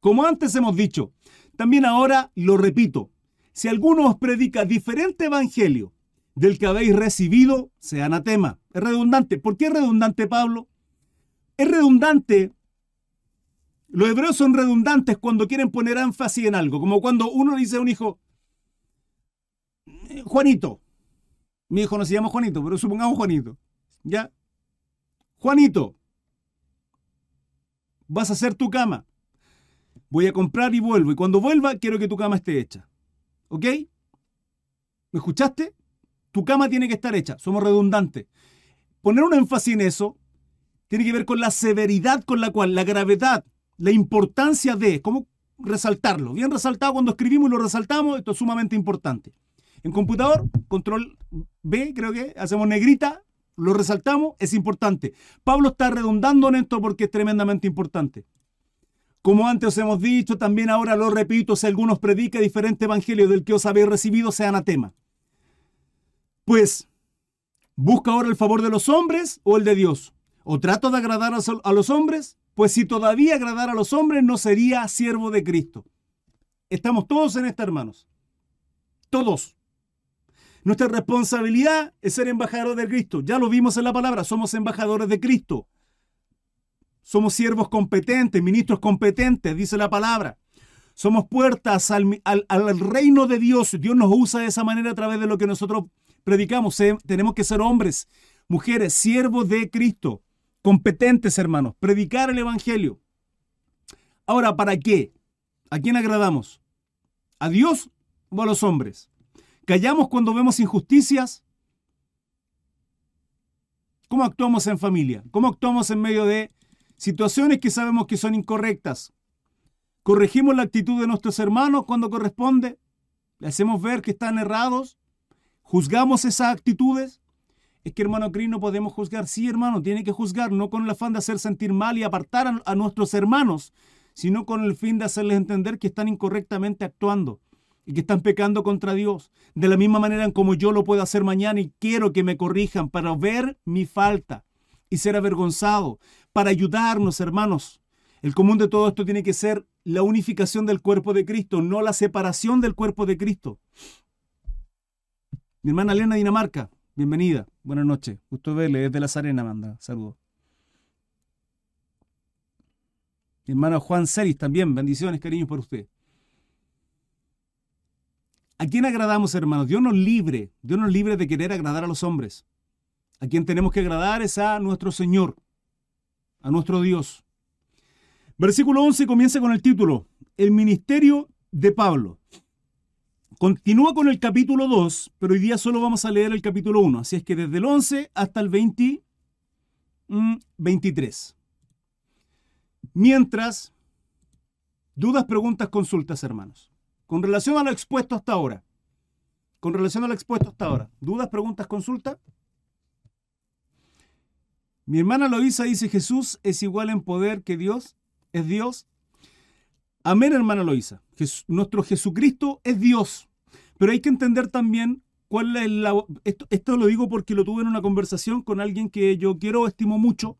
Speaker 1: Como antes hemos dicho, también ahora lo repito, si alguno os predica diferente evangelio del que habéis recibido, sea anatema. Es redundante. ¿Por qué es redundante, Pablo? Es redundante. Los hebreos son redundantes cuando quieren poner énfasis en algo, como cuando uno dice a un hijo, Juanito, mi hijo no se llama Juanito, pero supongamos Juanito, ¿ya? Juanito, vas a hacer tu cama. Voy a comprar y vuelvo. Y cuando vuelva, quiero que tu cama esté hecha. ¿Ok? ¿Me escuchaste? Tu cama tiene que estar hecha. Somos redundantes. Poner un énfasis en eso tiene que ver con la severidad con la cual, la gravedad, la importancia de, cómo resaltarlo. Bien resaltado cuando escribimos y lo resaltamos, esto es sumamente importante. En computador, control B, creo que, hacemos negrita, lo resaltamos, es importante. Pablo está redundando en esto porque es tremendamente importante. Como antes os hemos dicho, también ahora lo repito, si algunos predica diferente evangelio del que os habéis recibido, sea anatema. Pues, ¿busca ahora el favor de los hombres o el de Dios? ¿O trato de agradar a los hombres? Pues si todavía agradar a los hombres, no sería siervo de Cristo. Estamos todos en esta, hermanos. Todos. Nuestra responsabilidad es ser embajadores de Cristo. Ya lo vimos en la palabra, somos embajadores de Cristo. Somos siervos competentes, ministros competentes, dice la palabra. Somos puertas al, reino de Dios. Dios nos usa de esa manera a través de lo que nosotros predicamos. Tenemos que ser hombres, mujeres, siervos de Cristo, competentes, hermanos. Predicar el Evangelio. Ahora, ¿para qué? ¿A quién agradamos? ¿A Dios o a los hombres? ¿Callamos cuando vemos injusticias? ¿Cómo actuamos en familia? ¿Cómo actuamos en medio de situaciones que sabemos que son incorrectas. Corregimos la actitud de nuestros hermanos cuando corresponde. Le hacemos ver que están errados. Juzgamos esas actitudes. Es que hermano Cris no podemos juzgar. Sí, hermano, tiene que juzgar, no con el afán de hacer sentir mal y apartar a, nuestros hermanos, sino con el fin de hacerles entender que están incorrectamente actuando y que están pecando contra Dios. De la misma manera en como yo lo puedo hacer mañana y quiero que me corrijan para ver mi falta y ser avergonzado, para ayudarnos, hermanos. El común de todo esto tiene que ser la unificación del cuerpo de Cristo, no la separación del cuerpo de Cristo. Mi hermana Elena Dinamarca, bienvenida, buenas noches. Gusto verle, desde La Serena, manda, saludos. Mi hermano Juan Ceris también, bendiciones, cariños por usted. ¿A quién agradamos, hermanos? Dios nos libre, Dios nos libre de querer agradar a los hombres. A quien tenemos que agradar es a nuestro Señor, a nuestro Dios. Versículo 11 comienza con el título, El ministerio de Pablo. Continúa con el capítulo 2, pero hoy día solo vamos a leer el capítulo 1, así es que desde el 11 hasta el 20, 23. Mm, Mientras, dudas, preguntas, consultas, hermanos. Con relación a lo expuesto hasta ahora. Con relación a lo expuesto hasta ahora. ¿Dudas, preguntas, consultas? Mi hermana Loisa dice, Jesús es igual en poder que Dios, es Dios. Amén, hermana Loisa. nuestro Jesucristo es Dios. Pero hay que entender también cuál es la... Esto, esto, lo digo porque lo tuve en una conversación con alguien que yo quiero, estimo mucho,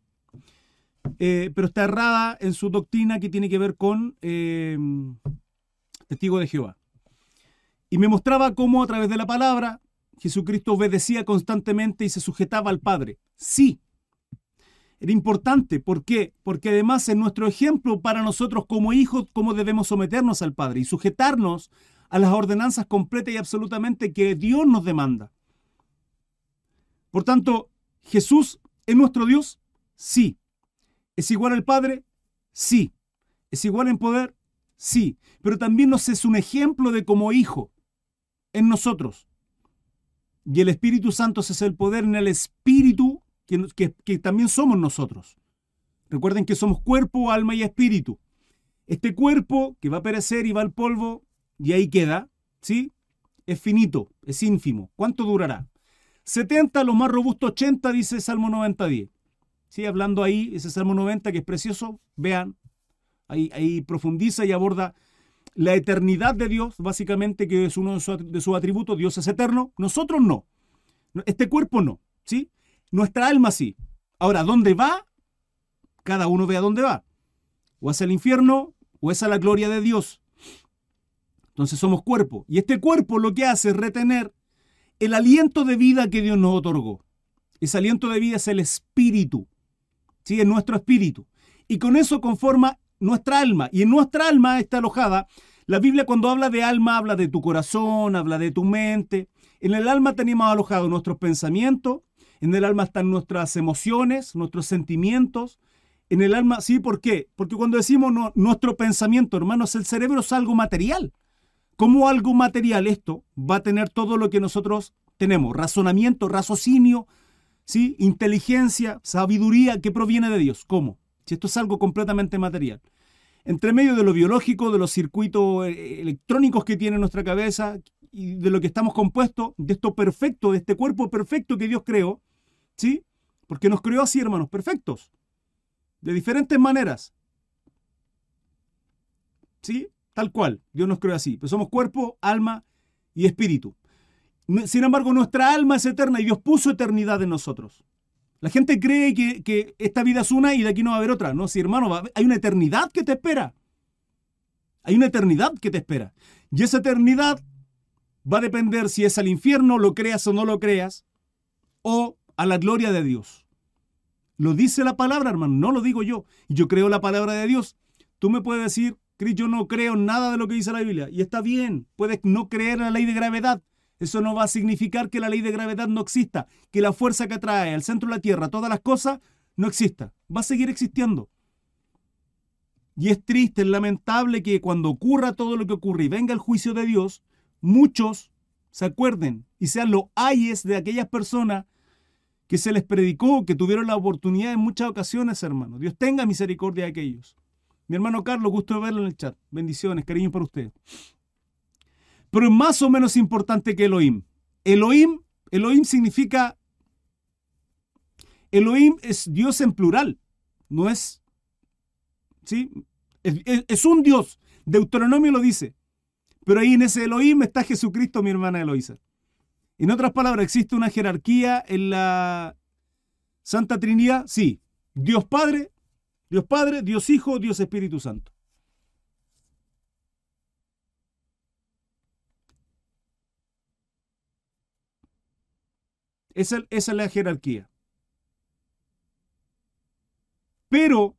Speaker 1: eh, pero está errada en su doctrina que tiene que ver con eh, testigo de Jehová. Y me mostraba cómo a través de la palabra Jesucristo obedecía constantemente y se sujetaba al Padre. Sí, Era importante. ¿Por qué? Porque además es nuestro ejemplo para nosotros como hijos cómo debemos someternos al Padre y sujetarnos a las ordenanzas completas y absolutamente que Dios nos demanda. Por tanto, Jesús es nuestro Dios, sí. ¿Es igual al Padre? Sí. ¿Es igual en poder? Sí. Pero también nos es un ejemplo de como hijo en nosotros. Y el Espíritu Santo es el poder en el Espíritu que, también somos nosotros. Recuerden que somos cuerpo, alma y espíritu. Este cuerpo que va a perecer y va al polvo y ahí queda, ¿sí? Es finito, es ínfimo. ¿Cuánto durará? 70, lo más robusto 80, dice Salmo 90, 10. Sí, hablando ahí, ese Salmo 90 que es precioso, vean, ahí, ahí profundiza y aborda la eternidad de Dios, básicamente, que es uno de sus atributos, Dios es eterno, nosotros no. Este cuerpo no, ¿sí? Nuestra alma sí. Ahora, ¿dónde va? Cada uno ve a dónde va. O hacia el infierno o es a la gloria de Dios. Entonces somos cuerpo. Y este cuerpo lo que hace es retener el aliento de vida que Dios nos otorgó. Ese aliento de vida es el espíritu. ¿sí? Es nuestro espíritu. Y con eso conforma nuestra alma. Y en nuestra alma está alojada. La Biblia cuando habla de alma habla de tu corazón, habla de tu mente. En el alma tenemos alojados nuestros pensamientos. En el alma están nuestras emociones, nuestros sentimientos. En el alma, sí, ¿por qué? Porque cuando decimos nuestro pensamiento, hermanos, el cerebro es algo material. ¿Cómo algo material esto va a tener todo lo que nosotros tenemos? Razonamiento, raciocinio, ¿sí? inteligencia, sabiduría que proviene de Dios. ¿Cómo? Si esto es algo completamente material. Entre medio de lo biológico, de los circuitos eh, electrónicos que tiene nuestra cabeza y de lo que estamos compuestos, de esto perfecto, de este cuerpo perfecto que Dios creó, ¿sí? Porque nos creó así, hermanos, perfectos, de diferentes maneras. ¿Sí? Tal cual, Dios nos creó así. Pues somos cuerpo, alma y espíritu. Sin embargo, nuestra alma es eterna y Dios puso eternidad en nosotros. La gente cree que, esta vida es una y de aquí no va a haber otra. No, sí, hermano, hay una eternidad que te espera. Hay una eternidad que te espera. Y esa eternidad va a depender si es al infierno, lo creas o no lo creas, o a la gloria de Dios. Lo dice la palabra, hermano, no lo digo yo. Yo creo la palabra de Dios. Tú me puedes decir, Cris, yo no creo nada de lo que dice la Biblia. Y está bien, puedes no creer la ley de gravedad. Eso no va a significar que la ley de gravedad no exista, que la fuerza que atrae al centro de la Tierra todas las cosas no exista. Va a seguir existiendo. Y es triste, es lamentable que cuando ocurra todo lo que ocurre y venga el juicio de Dios, muchos se acuerden y sean los ayes de aquellas personas que se les predicó, que tuvieron la oportunidad en muchas ocasiones, hermano. Dios tenga misericordia de aquellos. Mi hermano Carlos, gusto de verlo en el chat. Bendiciones, cariño para usted. Pero es más o menos importante que Elohim. Elohim, Elohim significa. Elohim es Dios en plural. No es. ¿Sí? Es, un Dios. Deuteronomio lo dice. Pero ahí en ese Elohim está Jesucristo, mi hermana Eloísa. En otras palabras, ¿existe una jerarquía en la Santa Trinidad? Sí. Dios Padre, Dios Padre, Dios Hijo, Dios Espíritu Santo. Esa, es la jerarquía. Pero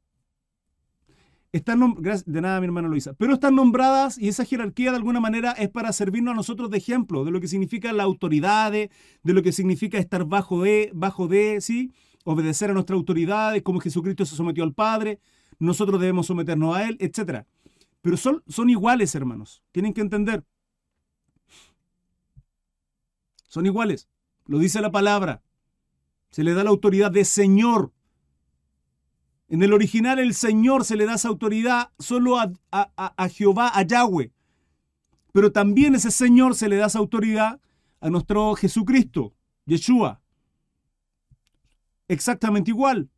Speaker 1: están de nada mi hermana Luisa, pero están nombradas y esa jerarquía de alguna manera es para servirnos a nosotros de ejemplo de lo que significa la autoridad, de, lo que significa estar bajo de, bajo de, ¿sí? obedecer a nuestras autoridades, como Jesucristo se sometió al Padre, nosotros debemos someternos a Él, etc. Pero son, son iguales, hermanos. Tienen que entender. Son iguales. Lo dice la palabra. Se le da la autoridad de Señor. En el original, el Señor se le da esa autoridad solo a, a Jehová, a Yahweh. Pero también ese Señor se le da esa autoridad a nuestro Jesucristo, Yeshua exactamente igual.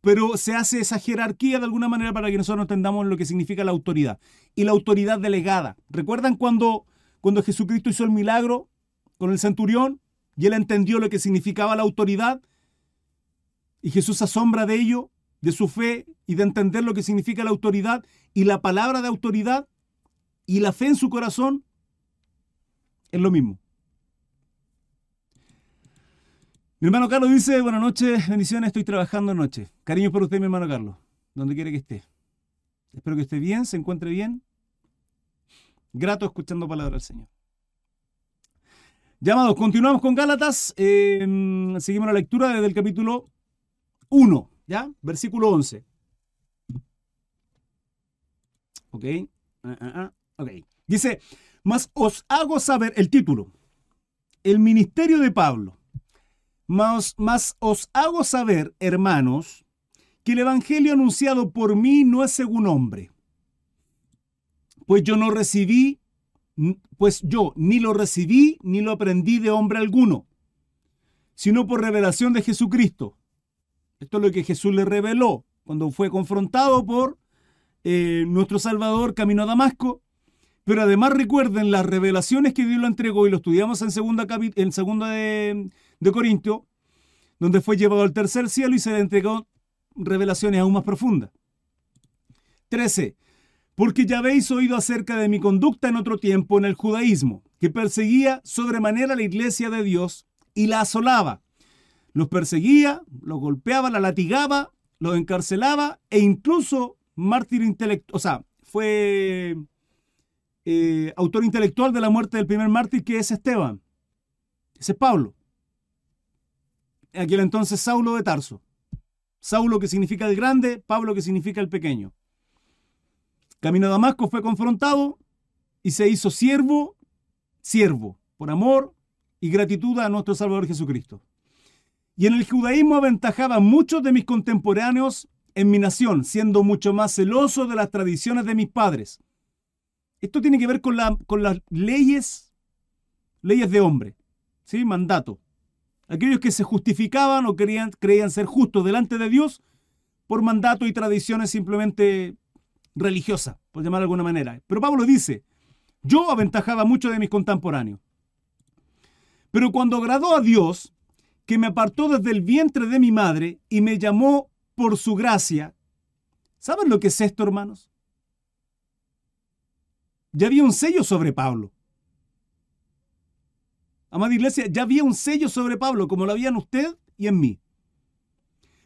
Speaker 1: Pero se hace esa jerarquía de alguna manera para que nosotros entendamos lo que significa la autoridad. Y la autoridad delegada. ¿Recuerdan cuando, cuando Jesucristo hizo el milagro con el centurión y él entendió lo que significaba la autoridad? Y Jesús asombra de ello, de su fe y de entender lo que significa la autoridad y la palabra de autoridad y la fe en su corazón es lo mismo. Mi hermano Carlos dice, buenas noches, bendiciones, estoy trabajando anoche. Cariño por usted, mi hermano Carlos, donde quiera que esté. Espero que esté bien, se encuentre bien. Grato escuchando palabra del Señor. Llamados, continuamos con Gálatas. Eh, seguimos la lectura desde el capítulo 1, ¿ya? Versículo 11. Ok. Ah, ah, ah. Ok. Dice, mas os hago saber el título. El ministerio de Pablo. Mas, mas os hago saber, hermanos, que el evangelio anunciado por mí no es según hombre. Pues yo no recibí pues yo ni lo recibí ni lo aprendí de hombre alguno, sino por revelación de Jesucristo. Esto es lo que Jesús le reveló cuando fue confrontado por eh, nuestro Salvador camino a Damasco. Pero además recuerden las revelaciones que Dios lo entregó y lo estudiamos en segunda, en segunda de, de Corintio, donde fue llevado al tercer cielo y se le entregó revelaciones aún más profundas. 13 porque ya habéis oído acerca de mi conducta en otro tiempo en el judaísmo, que perseguía sobremanera la iglesia de Dios y la asolaba. Los perseguía, los golpeaba, la latigaba, los encarcelaba e incluso mártir intelectual, o sea, fue eh, autor intelectual de la muerte del primer mártir que es Esteban. Ese es Pablo. Aquel entonces Saulo de Tarso. Saulo que significa el grande, Pablo que significa el pequeño. Camino a Damasco fue confrontado y se hizo siervo, siervo, por amor y gratitud a nuestro Salvador Jesucristo. Y en el judaísmo aventajaba a muchos de mis contemporáneos en mi nación, siendo mucho más celoso de las tradiciones de mis padres. Esto tiene que ver con, con las leyes, leyes de hombre, ¿sí? Mandato. Aquellos que se justificaban o creían, creían ser justos delante de Dios por mandato y tradiciones simplemente religiosa, por llamar de alguna manera. Pero Pablo dice, yo aventajaba mucho de mis contemporáneos. Pero cuando agradó a Dios, que me apartó desde el vientre de mi madre y me llamó por su gracia, ¿saben lo que es esto, hermanos? Ya había un sello sobre Pablo. Amada iglesia, ya había un sello sobre Pablo, como lo había en usted y en mí.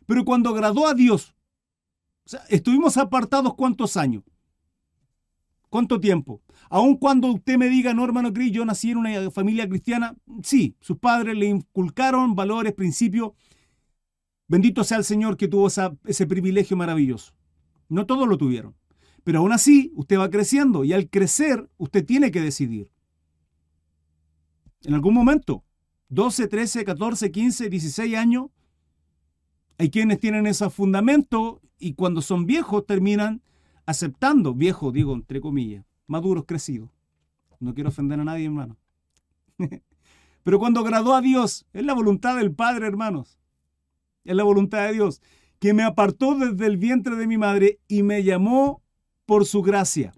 Speaker 1: Pero cuando agradó a Dios o sea, estuvimos apartados cuántos años. ¿Cuánto tiempo? Aun cuando usted me diga, no, hermano Cris, yo nací en una familia cristiana, sí, sus padres le inculcaron valores, principios. Bendito sea el Señor que tuvo ese privilegio maravilloso. No todos lo tuvieron. Pero aún así, usted va creciendo y al crecer, usted tiene que decidir. En algún momento, 12, 13, 14, 15, 16 años, hay quienes tienen ese fundamento y cuando son viejos terminan aceptando, viejo digo entre comillas, maduros, crecidos. No quiero ofender a nadie, hermano. Pero cuando agradó a Dios, es la voluntad del Padre, hermanos. Es la voluntad de Dios, que me apartó desde el vientre de mi madre y me llamó por su gracia.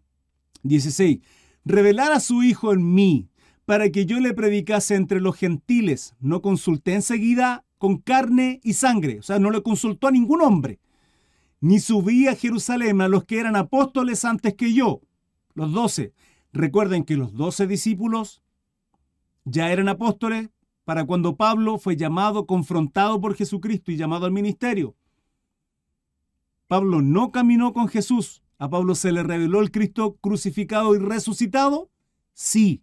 Speaker 1: 16. Revelar a su Hijo en mí, para que yo le predicase entre los gentiles. No consulté enseguida con carne y sangre, o sea, no le consultó a ningún hombre, ni subí a Jerusalén a los que eran apóstoles antes que yo, los doce. Recuerden que los doce discípulos ya eran apóstoles para cuando Pablo fue llamado, confrontado por Jesucristo y llamado al ministerio. Pablo no caminó con Jesús. ¿A Pablo se le reveló el Cristo crucificado y resucitado? Sí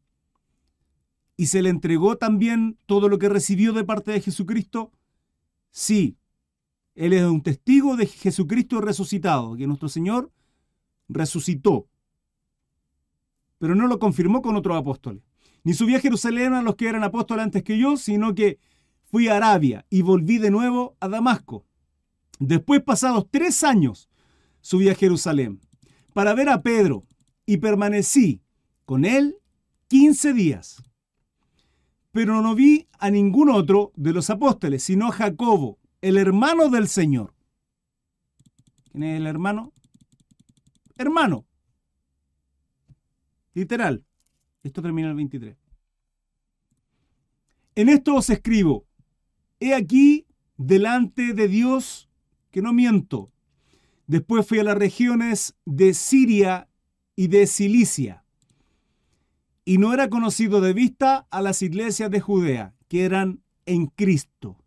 Speaker 1: y se le entregó también todo lo que recibió de parte de Jesucristo? Sí, él es un testigo de Jesucristo resucitado, que nuestro Señor resucitó, pero no lo confirmó con otros apóstoles. Ni subí a Jerusalén a los que eran apóstoles antes que yo, sino que fui a Arabia y volví de nuevo a Damasco. Después, pasados tres años, subí a Jerusalén para ver a Pedro y permanecí con él quince días pero no vi a ningún otro de los apóstoles, sino a Jacobo, el hermano del Señor. ¿Quién es el hermano? Hermano. Literal. Esto termina el 23. En esto os escribo, he aquí delante de Dios que no miento. Después fui a las regiones de Siria y de Cilicia y no era conocido de vista a las iglesias de Judea, que eran en Cristo.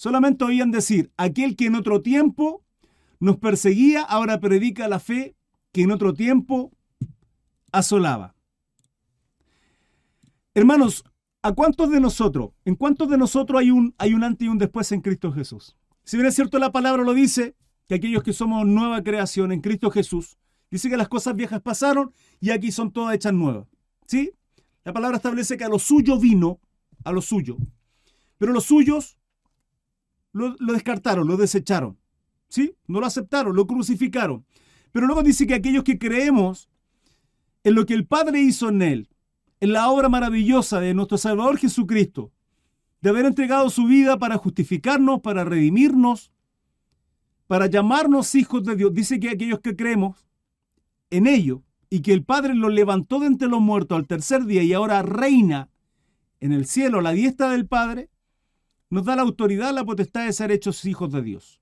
Speaker 1: Solamente oían decir, aquel que en otro tiempo nos perseguía, ahora predica la fe que en otro tiempo asolaba. Hermanos, ¿a cuántos de nosotros, en cuántos de nosotros hay un, hay un antes y un después en Cristo Jesús? Si bien es cierto la palabra lo dice, que aquellos que somos nueva creación en Cristo Jesús, dice que las cosas viejas pasaron y aquí son todas hechas nuevas. ¿Sí? La palabra establece que a lo suyo vino, a lo suyo, pero los suyos lo, descartaron, lo desecharon. ¿Sí? No lo aceptaron, lo crucificaron. Pero luego dice que aquellos que creemos en lo que el Padre hizo en él, en la obra maravillosa de nuestro Salvador Jesucristo, de haber entregado su vida para justificarnos, para redimirnos, para llamarnos hijos de Dios. Dice que aquellos que creemos en ello y que el Padre lo levantó de entre los muertos al tercer día y ahora reina en el cielo a la diestra del Padre, nos da la autoridad, la potestad de ser hechos hijos de Dios.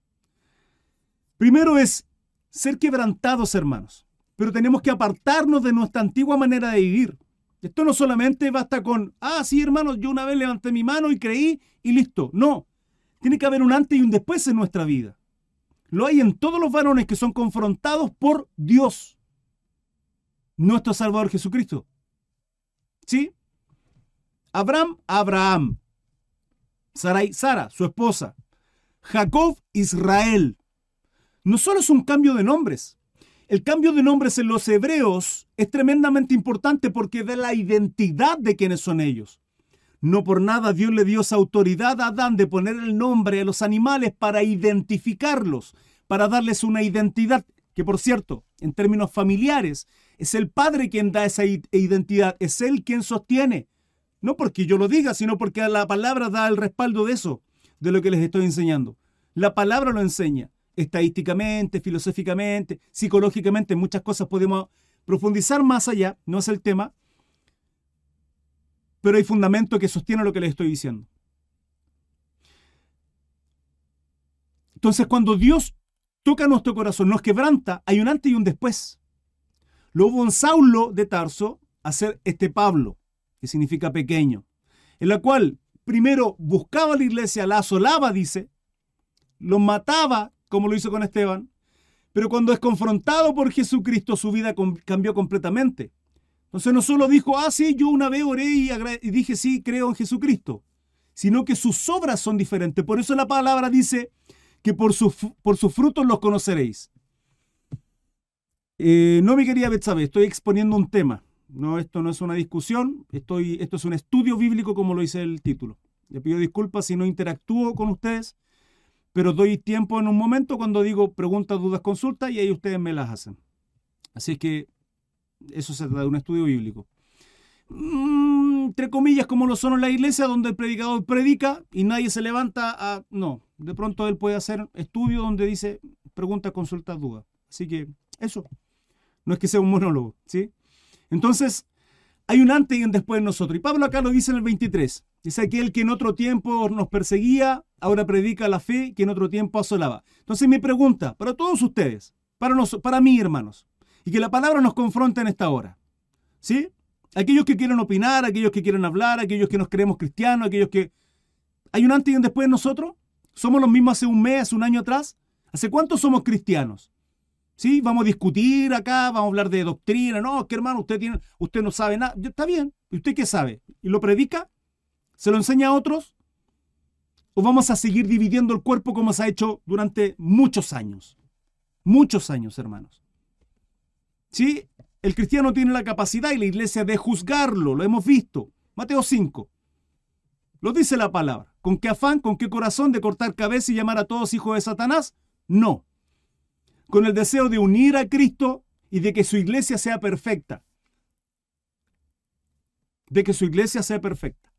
Speaker 1: Primero es ser quebrantados, hermanos, pero tenemos que apartarnos de nuestra antigua manera de vivir. Esto no solamente basta con, ah, sí, hermanos, yo una vez levanté mi mano y creí y listo. No, tiene que haber un antes y un después en nuestra vida. Lo hay en todos los varones que son confrontados por Dios, nuestro Salvador Jesucristo. ¿Sí? Abraham, Abraham. Sarai, Sara, su esposa. Jacob, Israel. No solo es un cambio de nombres, el cambio de nombres en los hebreos es tremendamente importante porque da la identidad de quienes son ellos. No por nada Dios le dio esa autoridad a Adán de poner el nombre a los animales para identificarlos, para darles una identidad, que por cierto, en términos familiares, es el padre quien da esa identidad, es él quien sostiene. No porque yo lo diga, sino porque la palabra da el respaldo de eso, de lo que les estoy enseñando. La palabra lo enseña estadísticamente, filosóficamente, psicológicamente, muchas cosas podemos profundizar más allá, no es el tema, pero hay fundamento que sostiene lo que les estoy diciendo. Entonces, cuando Dios toca nuestro corazón, nos quebranta, hay un antes y un después. Lo hubo un Saulo de Tarso a ser este Pablo, que significa pequeño, en la cual primero buscaba la iglesia, la asolaba, dice, lo mataba como lo hizo con Esteban, pero cuando es confrontado por Jesucristo, su vida cambió completamente. Entonces no solo dijo, ah, sí, yo una vez oré y, y dije, sí, creo en Jesucristo, sino que sus obras son diferentes. Por eso la palabra dice que por, por sus frutos los conoceréis. Eh, no, mi querida Betsabe, estoy exponiendo un tema. No, esto no es una discusión, estoy, esto es un estudio bíblico como lo dice el título. Le pido disculpas si no interactúo con ustedes pero doy tiempo en un momento cuando digo preguntas, dudas, consultas y ahí ustedes me las hacen. Así que eso se trata de un estudio bíblico. Mm, entre comillas, como lo son en la iglesia, donde el predicador predica y nadie se levanta a... No, de pronto él puede hacer estudio donde dice preguntas, consultas, dudas. Así que eso, no es que sea un monólogo, ¿sí? Entonces, hay un antes y un después de nosotros. Y Pablo acá lo dice en el 23. Dice aquel que en otro tiempo nos perseguía, ahora predica la fe que en otro tiempo asolaba. Entonces mi pregunta para todos ustedes, para, para mí hermanos, y que la palabra nos confronte en esta hora. ¿Sí? Aquellos que quieren opinar, aquellos que quieren hablar, aquellos que nos creemos cristianos, aquellos que... ¿Hay un antes y un después de nosotros? ¿Somos los mismos hace un mes, hace un año atrás? ¿Hace cuánto somos cristianos? ¿Sí? Vamos a discutir acá, vamos a hablar de doctrina. No, que hermano, usted, tiene, usted no sabe nada. Está bien. ¿Y usted qué sabe? ¿Y lo predica? ¿Se lo enseña a otros? ¿O vamos a seguir dividiendo el cuerpo como se ha hecho durante muchos años? Muchos años, hermanos. ¿Sí? El cristiano tiene la capacidad y la iglesia de juzgarlo, lo hemos visto. Mateo 5. Lo dice la palabra. ¿Con qué afán, con qué corazón de cortar cabeza y llamar a todos hijos de Satanás? No. Con el deseo de unir a Cristo y de que su iglesia sea perfecta. De que su iglesia sea perfecta.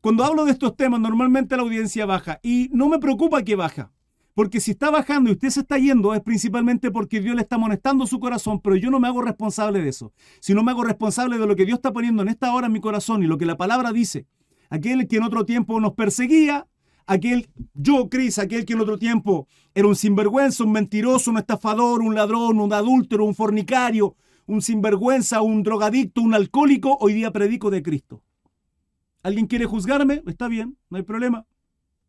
Speaker 1: Cuando hablo de estos temas, normalmente la audiencia baja y no me preocupa que baja. Porque si está bajando y usted se está yendo es principalmente porque Dios le está amonestando su corazón, pero yo no me hago responsable de eso. Si no me hago responsable de lo que Dios está poniendo en esta hora en mi corazón y lo que la palabra dice. Aquel que en otro tiempo nos perseguía, aquel yo, Cris, aquel que en otro tiempo era un sinvergüenza, un mentiroso, un estafador, un ladrón, un adúltero, un fornicario, un sinvergüenza, un drogadicto, un alcohólico, hoy día predico de Cristo. ¿Alguien quiere juzgarme? Está bien, no hay problema.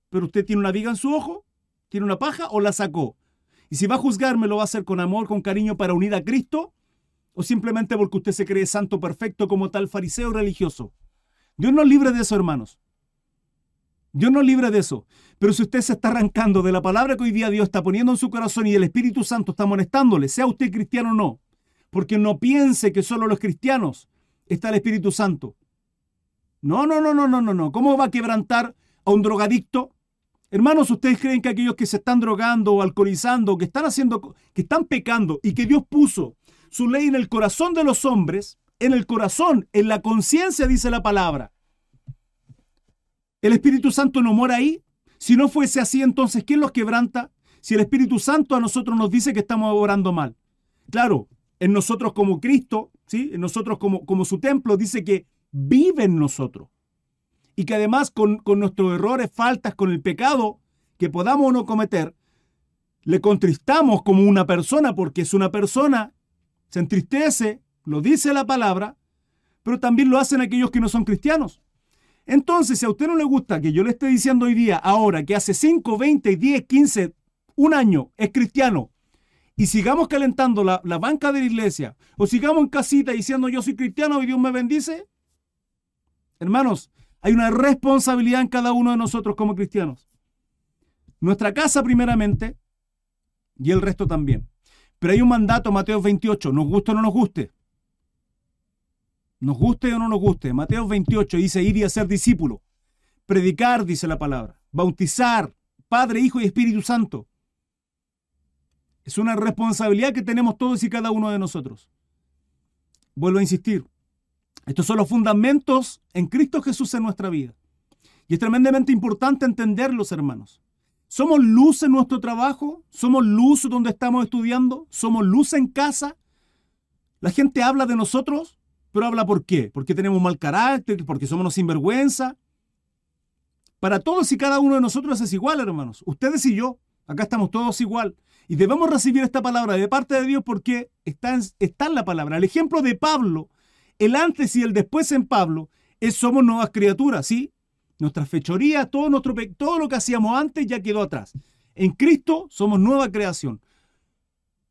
Speaker 1: pero usted tiene una viga en su ojo, tiene una paja o la sacó. Y si va a juzgarme, lo va a hacer con amor, con cariño para unir a Cristo, o simplemente porque usted se cree santo perfecto como tal fariseo religioso. Dios nos libre de eso, hermanos. Dios nos libre de eso. Pero si usted se está arrancando de la palabra que hoy día Dios está poniendo en su corazón y el Espíritu Santo está molestándole, sea usted cristiano o no, porque no piense que solo los cristianos está el Espíritu Santo. No, no, no, no, no, no, no. ¿Cómo va a quebrantar a un drogadicto? Hermanos, ¿ustedes creen que aquellos que se están drogando o alcoholizando, que están haciendo, que están pecando y que Dios puso su ley en el corazón de los hombres, en el corazón, en la conciencia, dice la palabra? ¿El Espíritu Santo no mora ahí? Si no fuese así, entonces, ¿quién los quebranta? Si el Espíritu Santo a nosotros nos dice que estamos orando mal. Claro, en nosotros como Cristo, ¿sí? en nosotros como, como su templo, dice que vive en nosotros. Y que además con, con nuestros errores, faltas, con el pecado que podamos o no cometer, le contristamos como una persona, porque es una persona, se entristece, lo dice la palabra, pero también lo hacen aquellos que no son cristianos. Entonces, si a usted no le gusta que yo le esté diciendo hoy día, ahora, que hace 5, 20, 10, 15, un año es cristiano, y sigamos calentando la, la, banca de la iglesia, o sigamos en casita diciendo yo soy cristiano y Dios me bendice, hermanos, hay una responsabilidad en cada uno de nosotros como cristianos. Nuestra casa primeramente y el resto también. Pero hay un mandato, Mateo 28, nos guste o no nos guste. Nos guste o no nos guste. Mateo 28 dice ir y hacer discípulo. Predicar, dice la palabra. Bautizar, Padre, Hijo y Espíritu Santo. Es una responsabilidad que tenemos todos y cada uno de nosotros. Vuelvo a insistir. Estos son los fundamentos en Cristo Jesús en nuestra vida. Y es tremendamente importante entenderlos, hermanos. ¿Somos luz en nuestro trabajo? ¿Somos luz donde estamos estudiando? ¿Somos luz en casa? La gente habla de nosotros pero habla por qué. Porque tenemos mal carácter, porque somos unos sinvergüenza. Para todos y cada uno de nosotros es igual, hermanos. Ustedes y yo, acá estamos todos igual. Y debemos recibir esta palabra de parte de Dios porque está en, está en la palabra. El ejemplo de Pablo, el antes y el después en Pablo, es somos nuevas criaturas, ¿sí? Nuestras fechorías, todo, nuestro, todo lo que hacíamos antes ya quedó atrás. En Cristo somos nueva creación.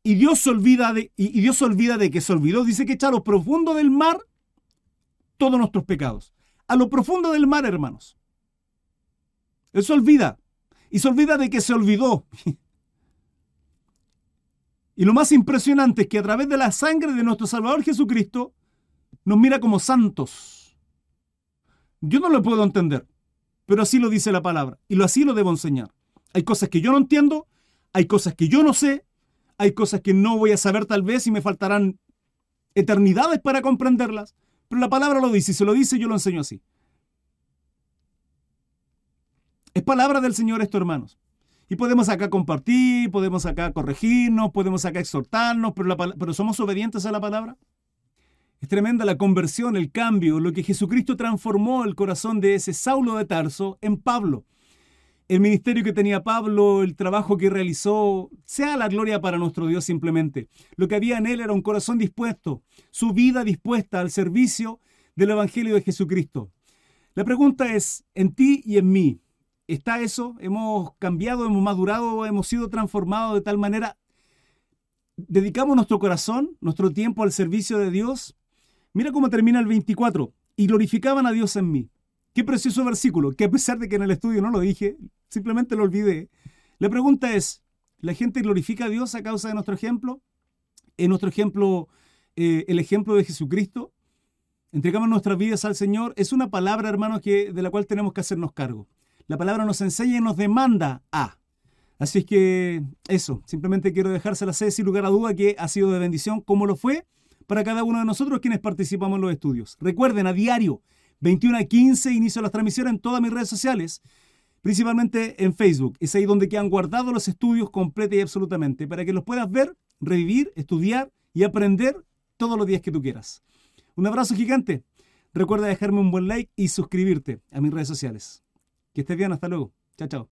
Speaker 1: Y Dios se olvida de, y Dios olvida de que se olvidó. Dice que echa a lo profundo del mar todos nuestros pecados. A lo profundo del mar, hermanos. Él se olvida. Y se olvida de que se olvidó. Y lo más impresionante es que a través de la sangre de nuestro Salvador Jesucristo nos mira como santos. Yo no lo puedo entender, pero así lo dice la palabra y así lo debo enseñar. Hay cosas que yo no entiendo, hay cosas que yo no sé, hay cosas que no voy a saber tal vez y me faltarán eternidades para comprenderlas, pero la palabra lo dice y se lo dice yo lo enseño así. Es palabra del Señor esto, hermanos. Y podemos acá compartir, podemos acá corregirnos, podemos acá exhortarnos, pero, pero somos obedientes a la palabra. Es tremenda la conversión, el cambio, lo que Jesucristo transformó el corazón de ese Saulo de Tarso en Pablo el ministerio que tenía Pablo, el trabajo que realizó, sea la gloria para nuestro Dios simplemente. Lo que había en él era un corazón dispuesto, su vida dispuesta al servicio del Evangelio de Jesucristo. La pregunta es, en ti y en mí, ¿está eso? ¿Hemos cambiado, hemos madurado, hemos sido transformados de tal manera? ¿Dedicamos nuestro corazón, nuestro tiempo al servicio de Dios? Mira cómo termina el 24. Y glorificaban a Dios en mí. Qué precioso versículo, que a pesar de que en el estudio no lo dije, simplemente lo olvidé. La pregunta es, ¿la gente glorifica a Dios a causa de nuestro ejemplo? ¿Es nuestro ejemplo eh, el ejemplo de Jesucristo? ¿Entregamos nuestras vidas al Señor? Es una palabra, hermanos, que, de la cual tenemos que hacernos cargo. La palabra nos enseña y nos demanda a. Así es que eso, simplemente quiero dejársela sé sin lugar a duda que ha sido de bendición, como lo fue para cada uno de nosotros quienes participamos en los estudios. Recuerden, a diario, 21 a 15 inicio las transmisiones en todas mis redes sociales, principalmente en Facebook. Es ahí donde quedan guardados los estudios completos y absolutamente, para que los puedas ver, revivir, estudiar y aprender todos los días que tú quieras. Un abrazo gigante. Recuerda dejarme un buen like y suscribirte a mis redes sociales. Que estés bien, hasta luego. Chao, chao.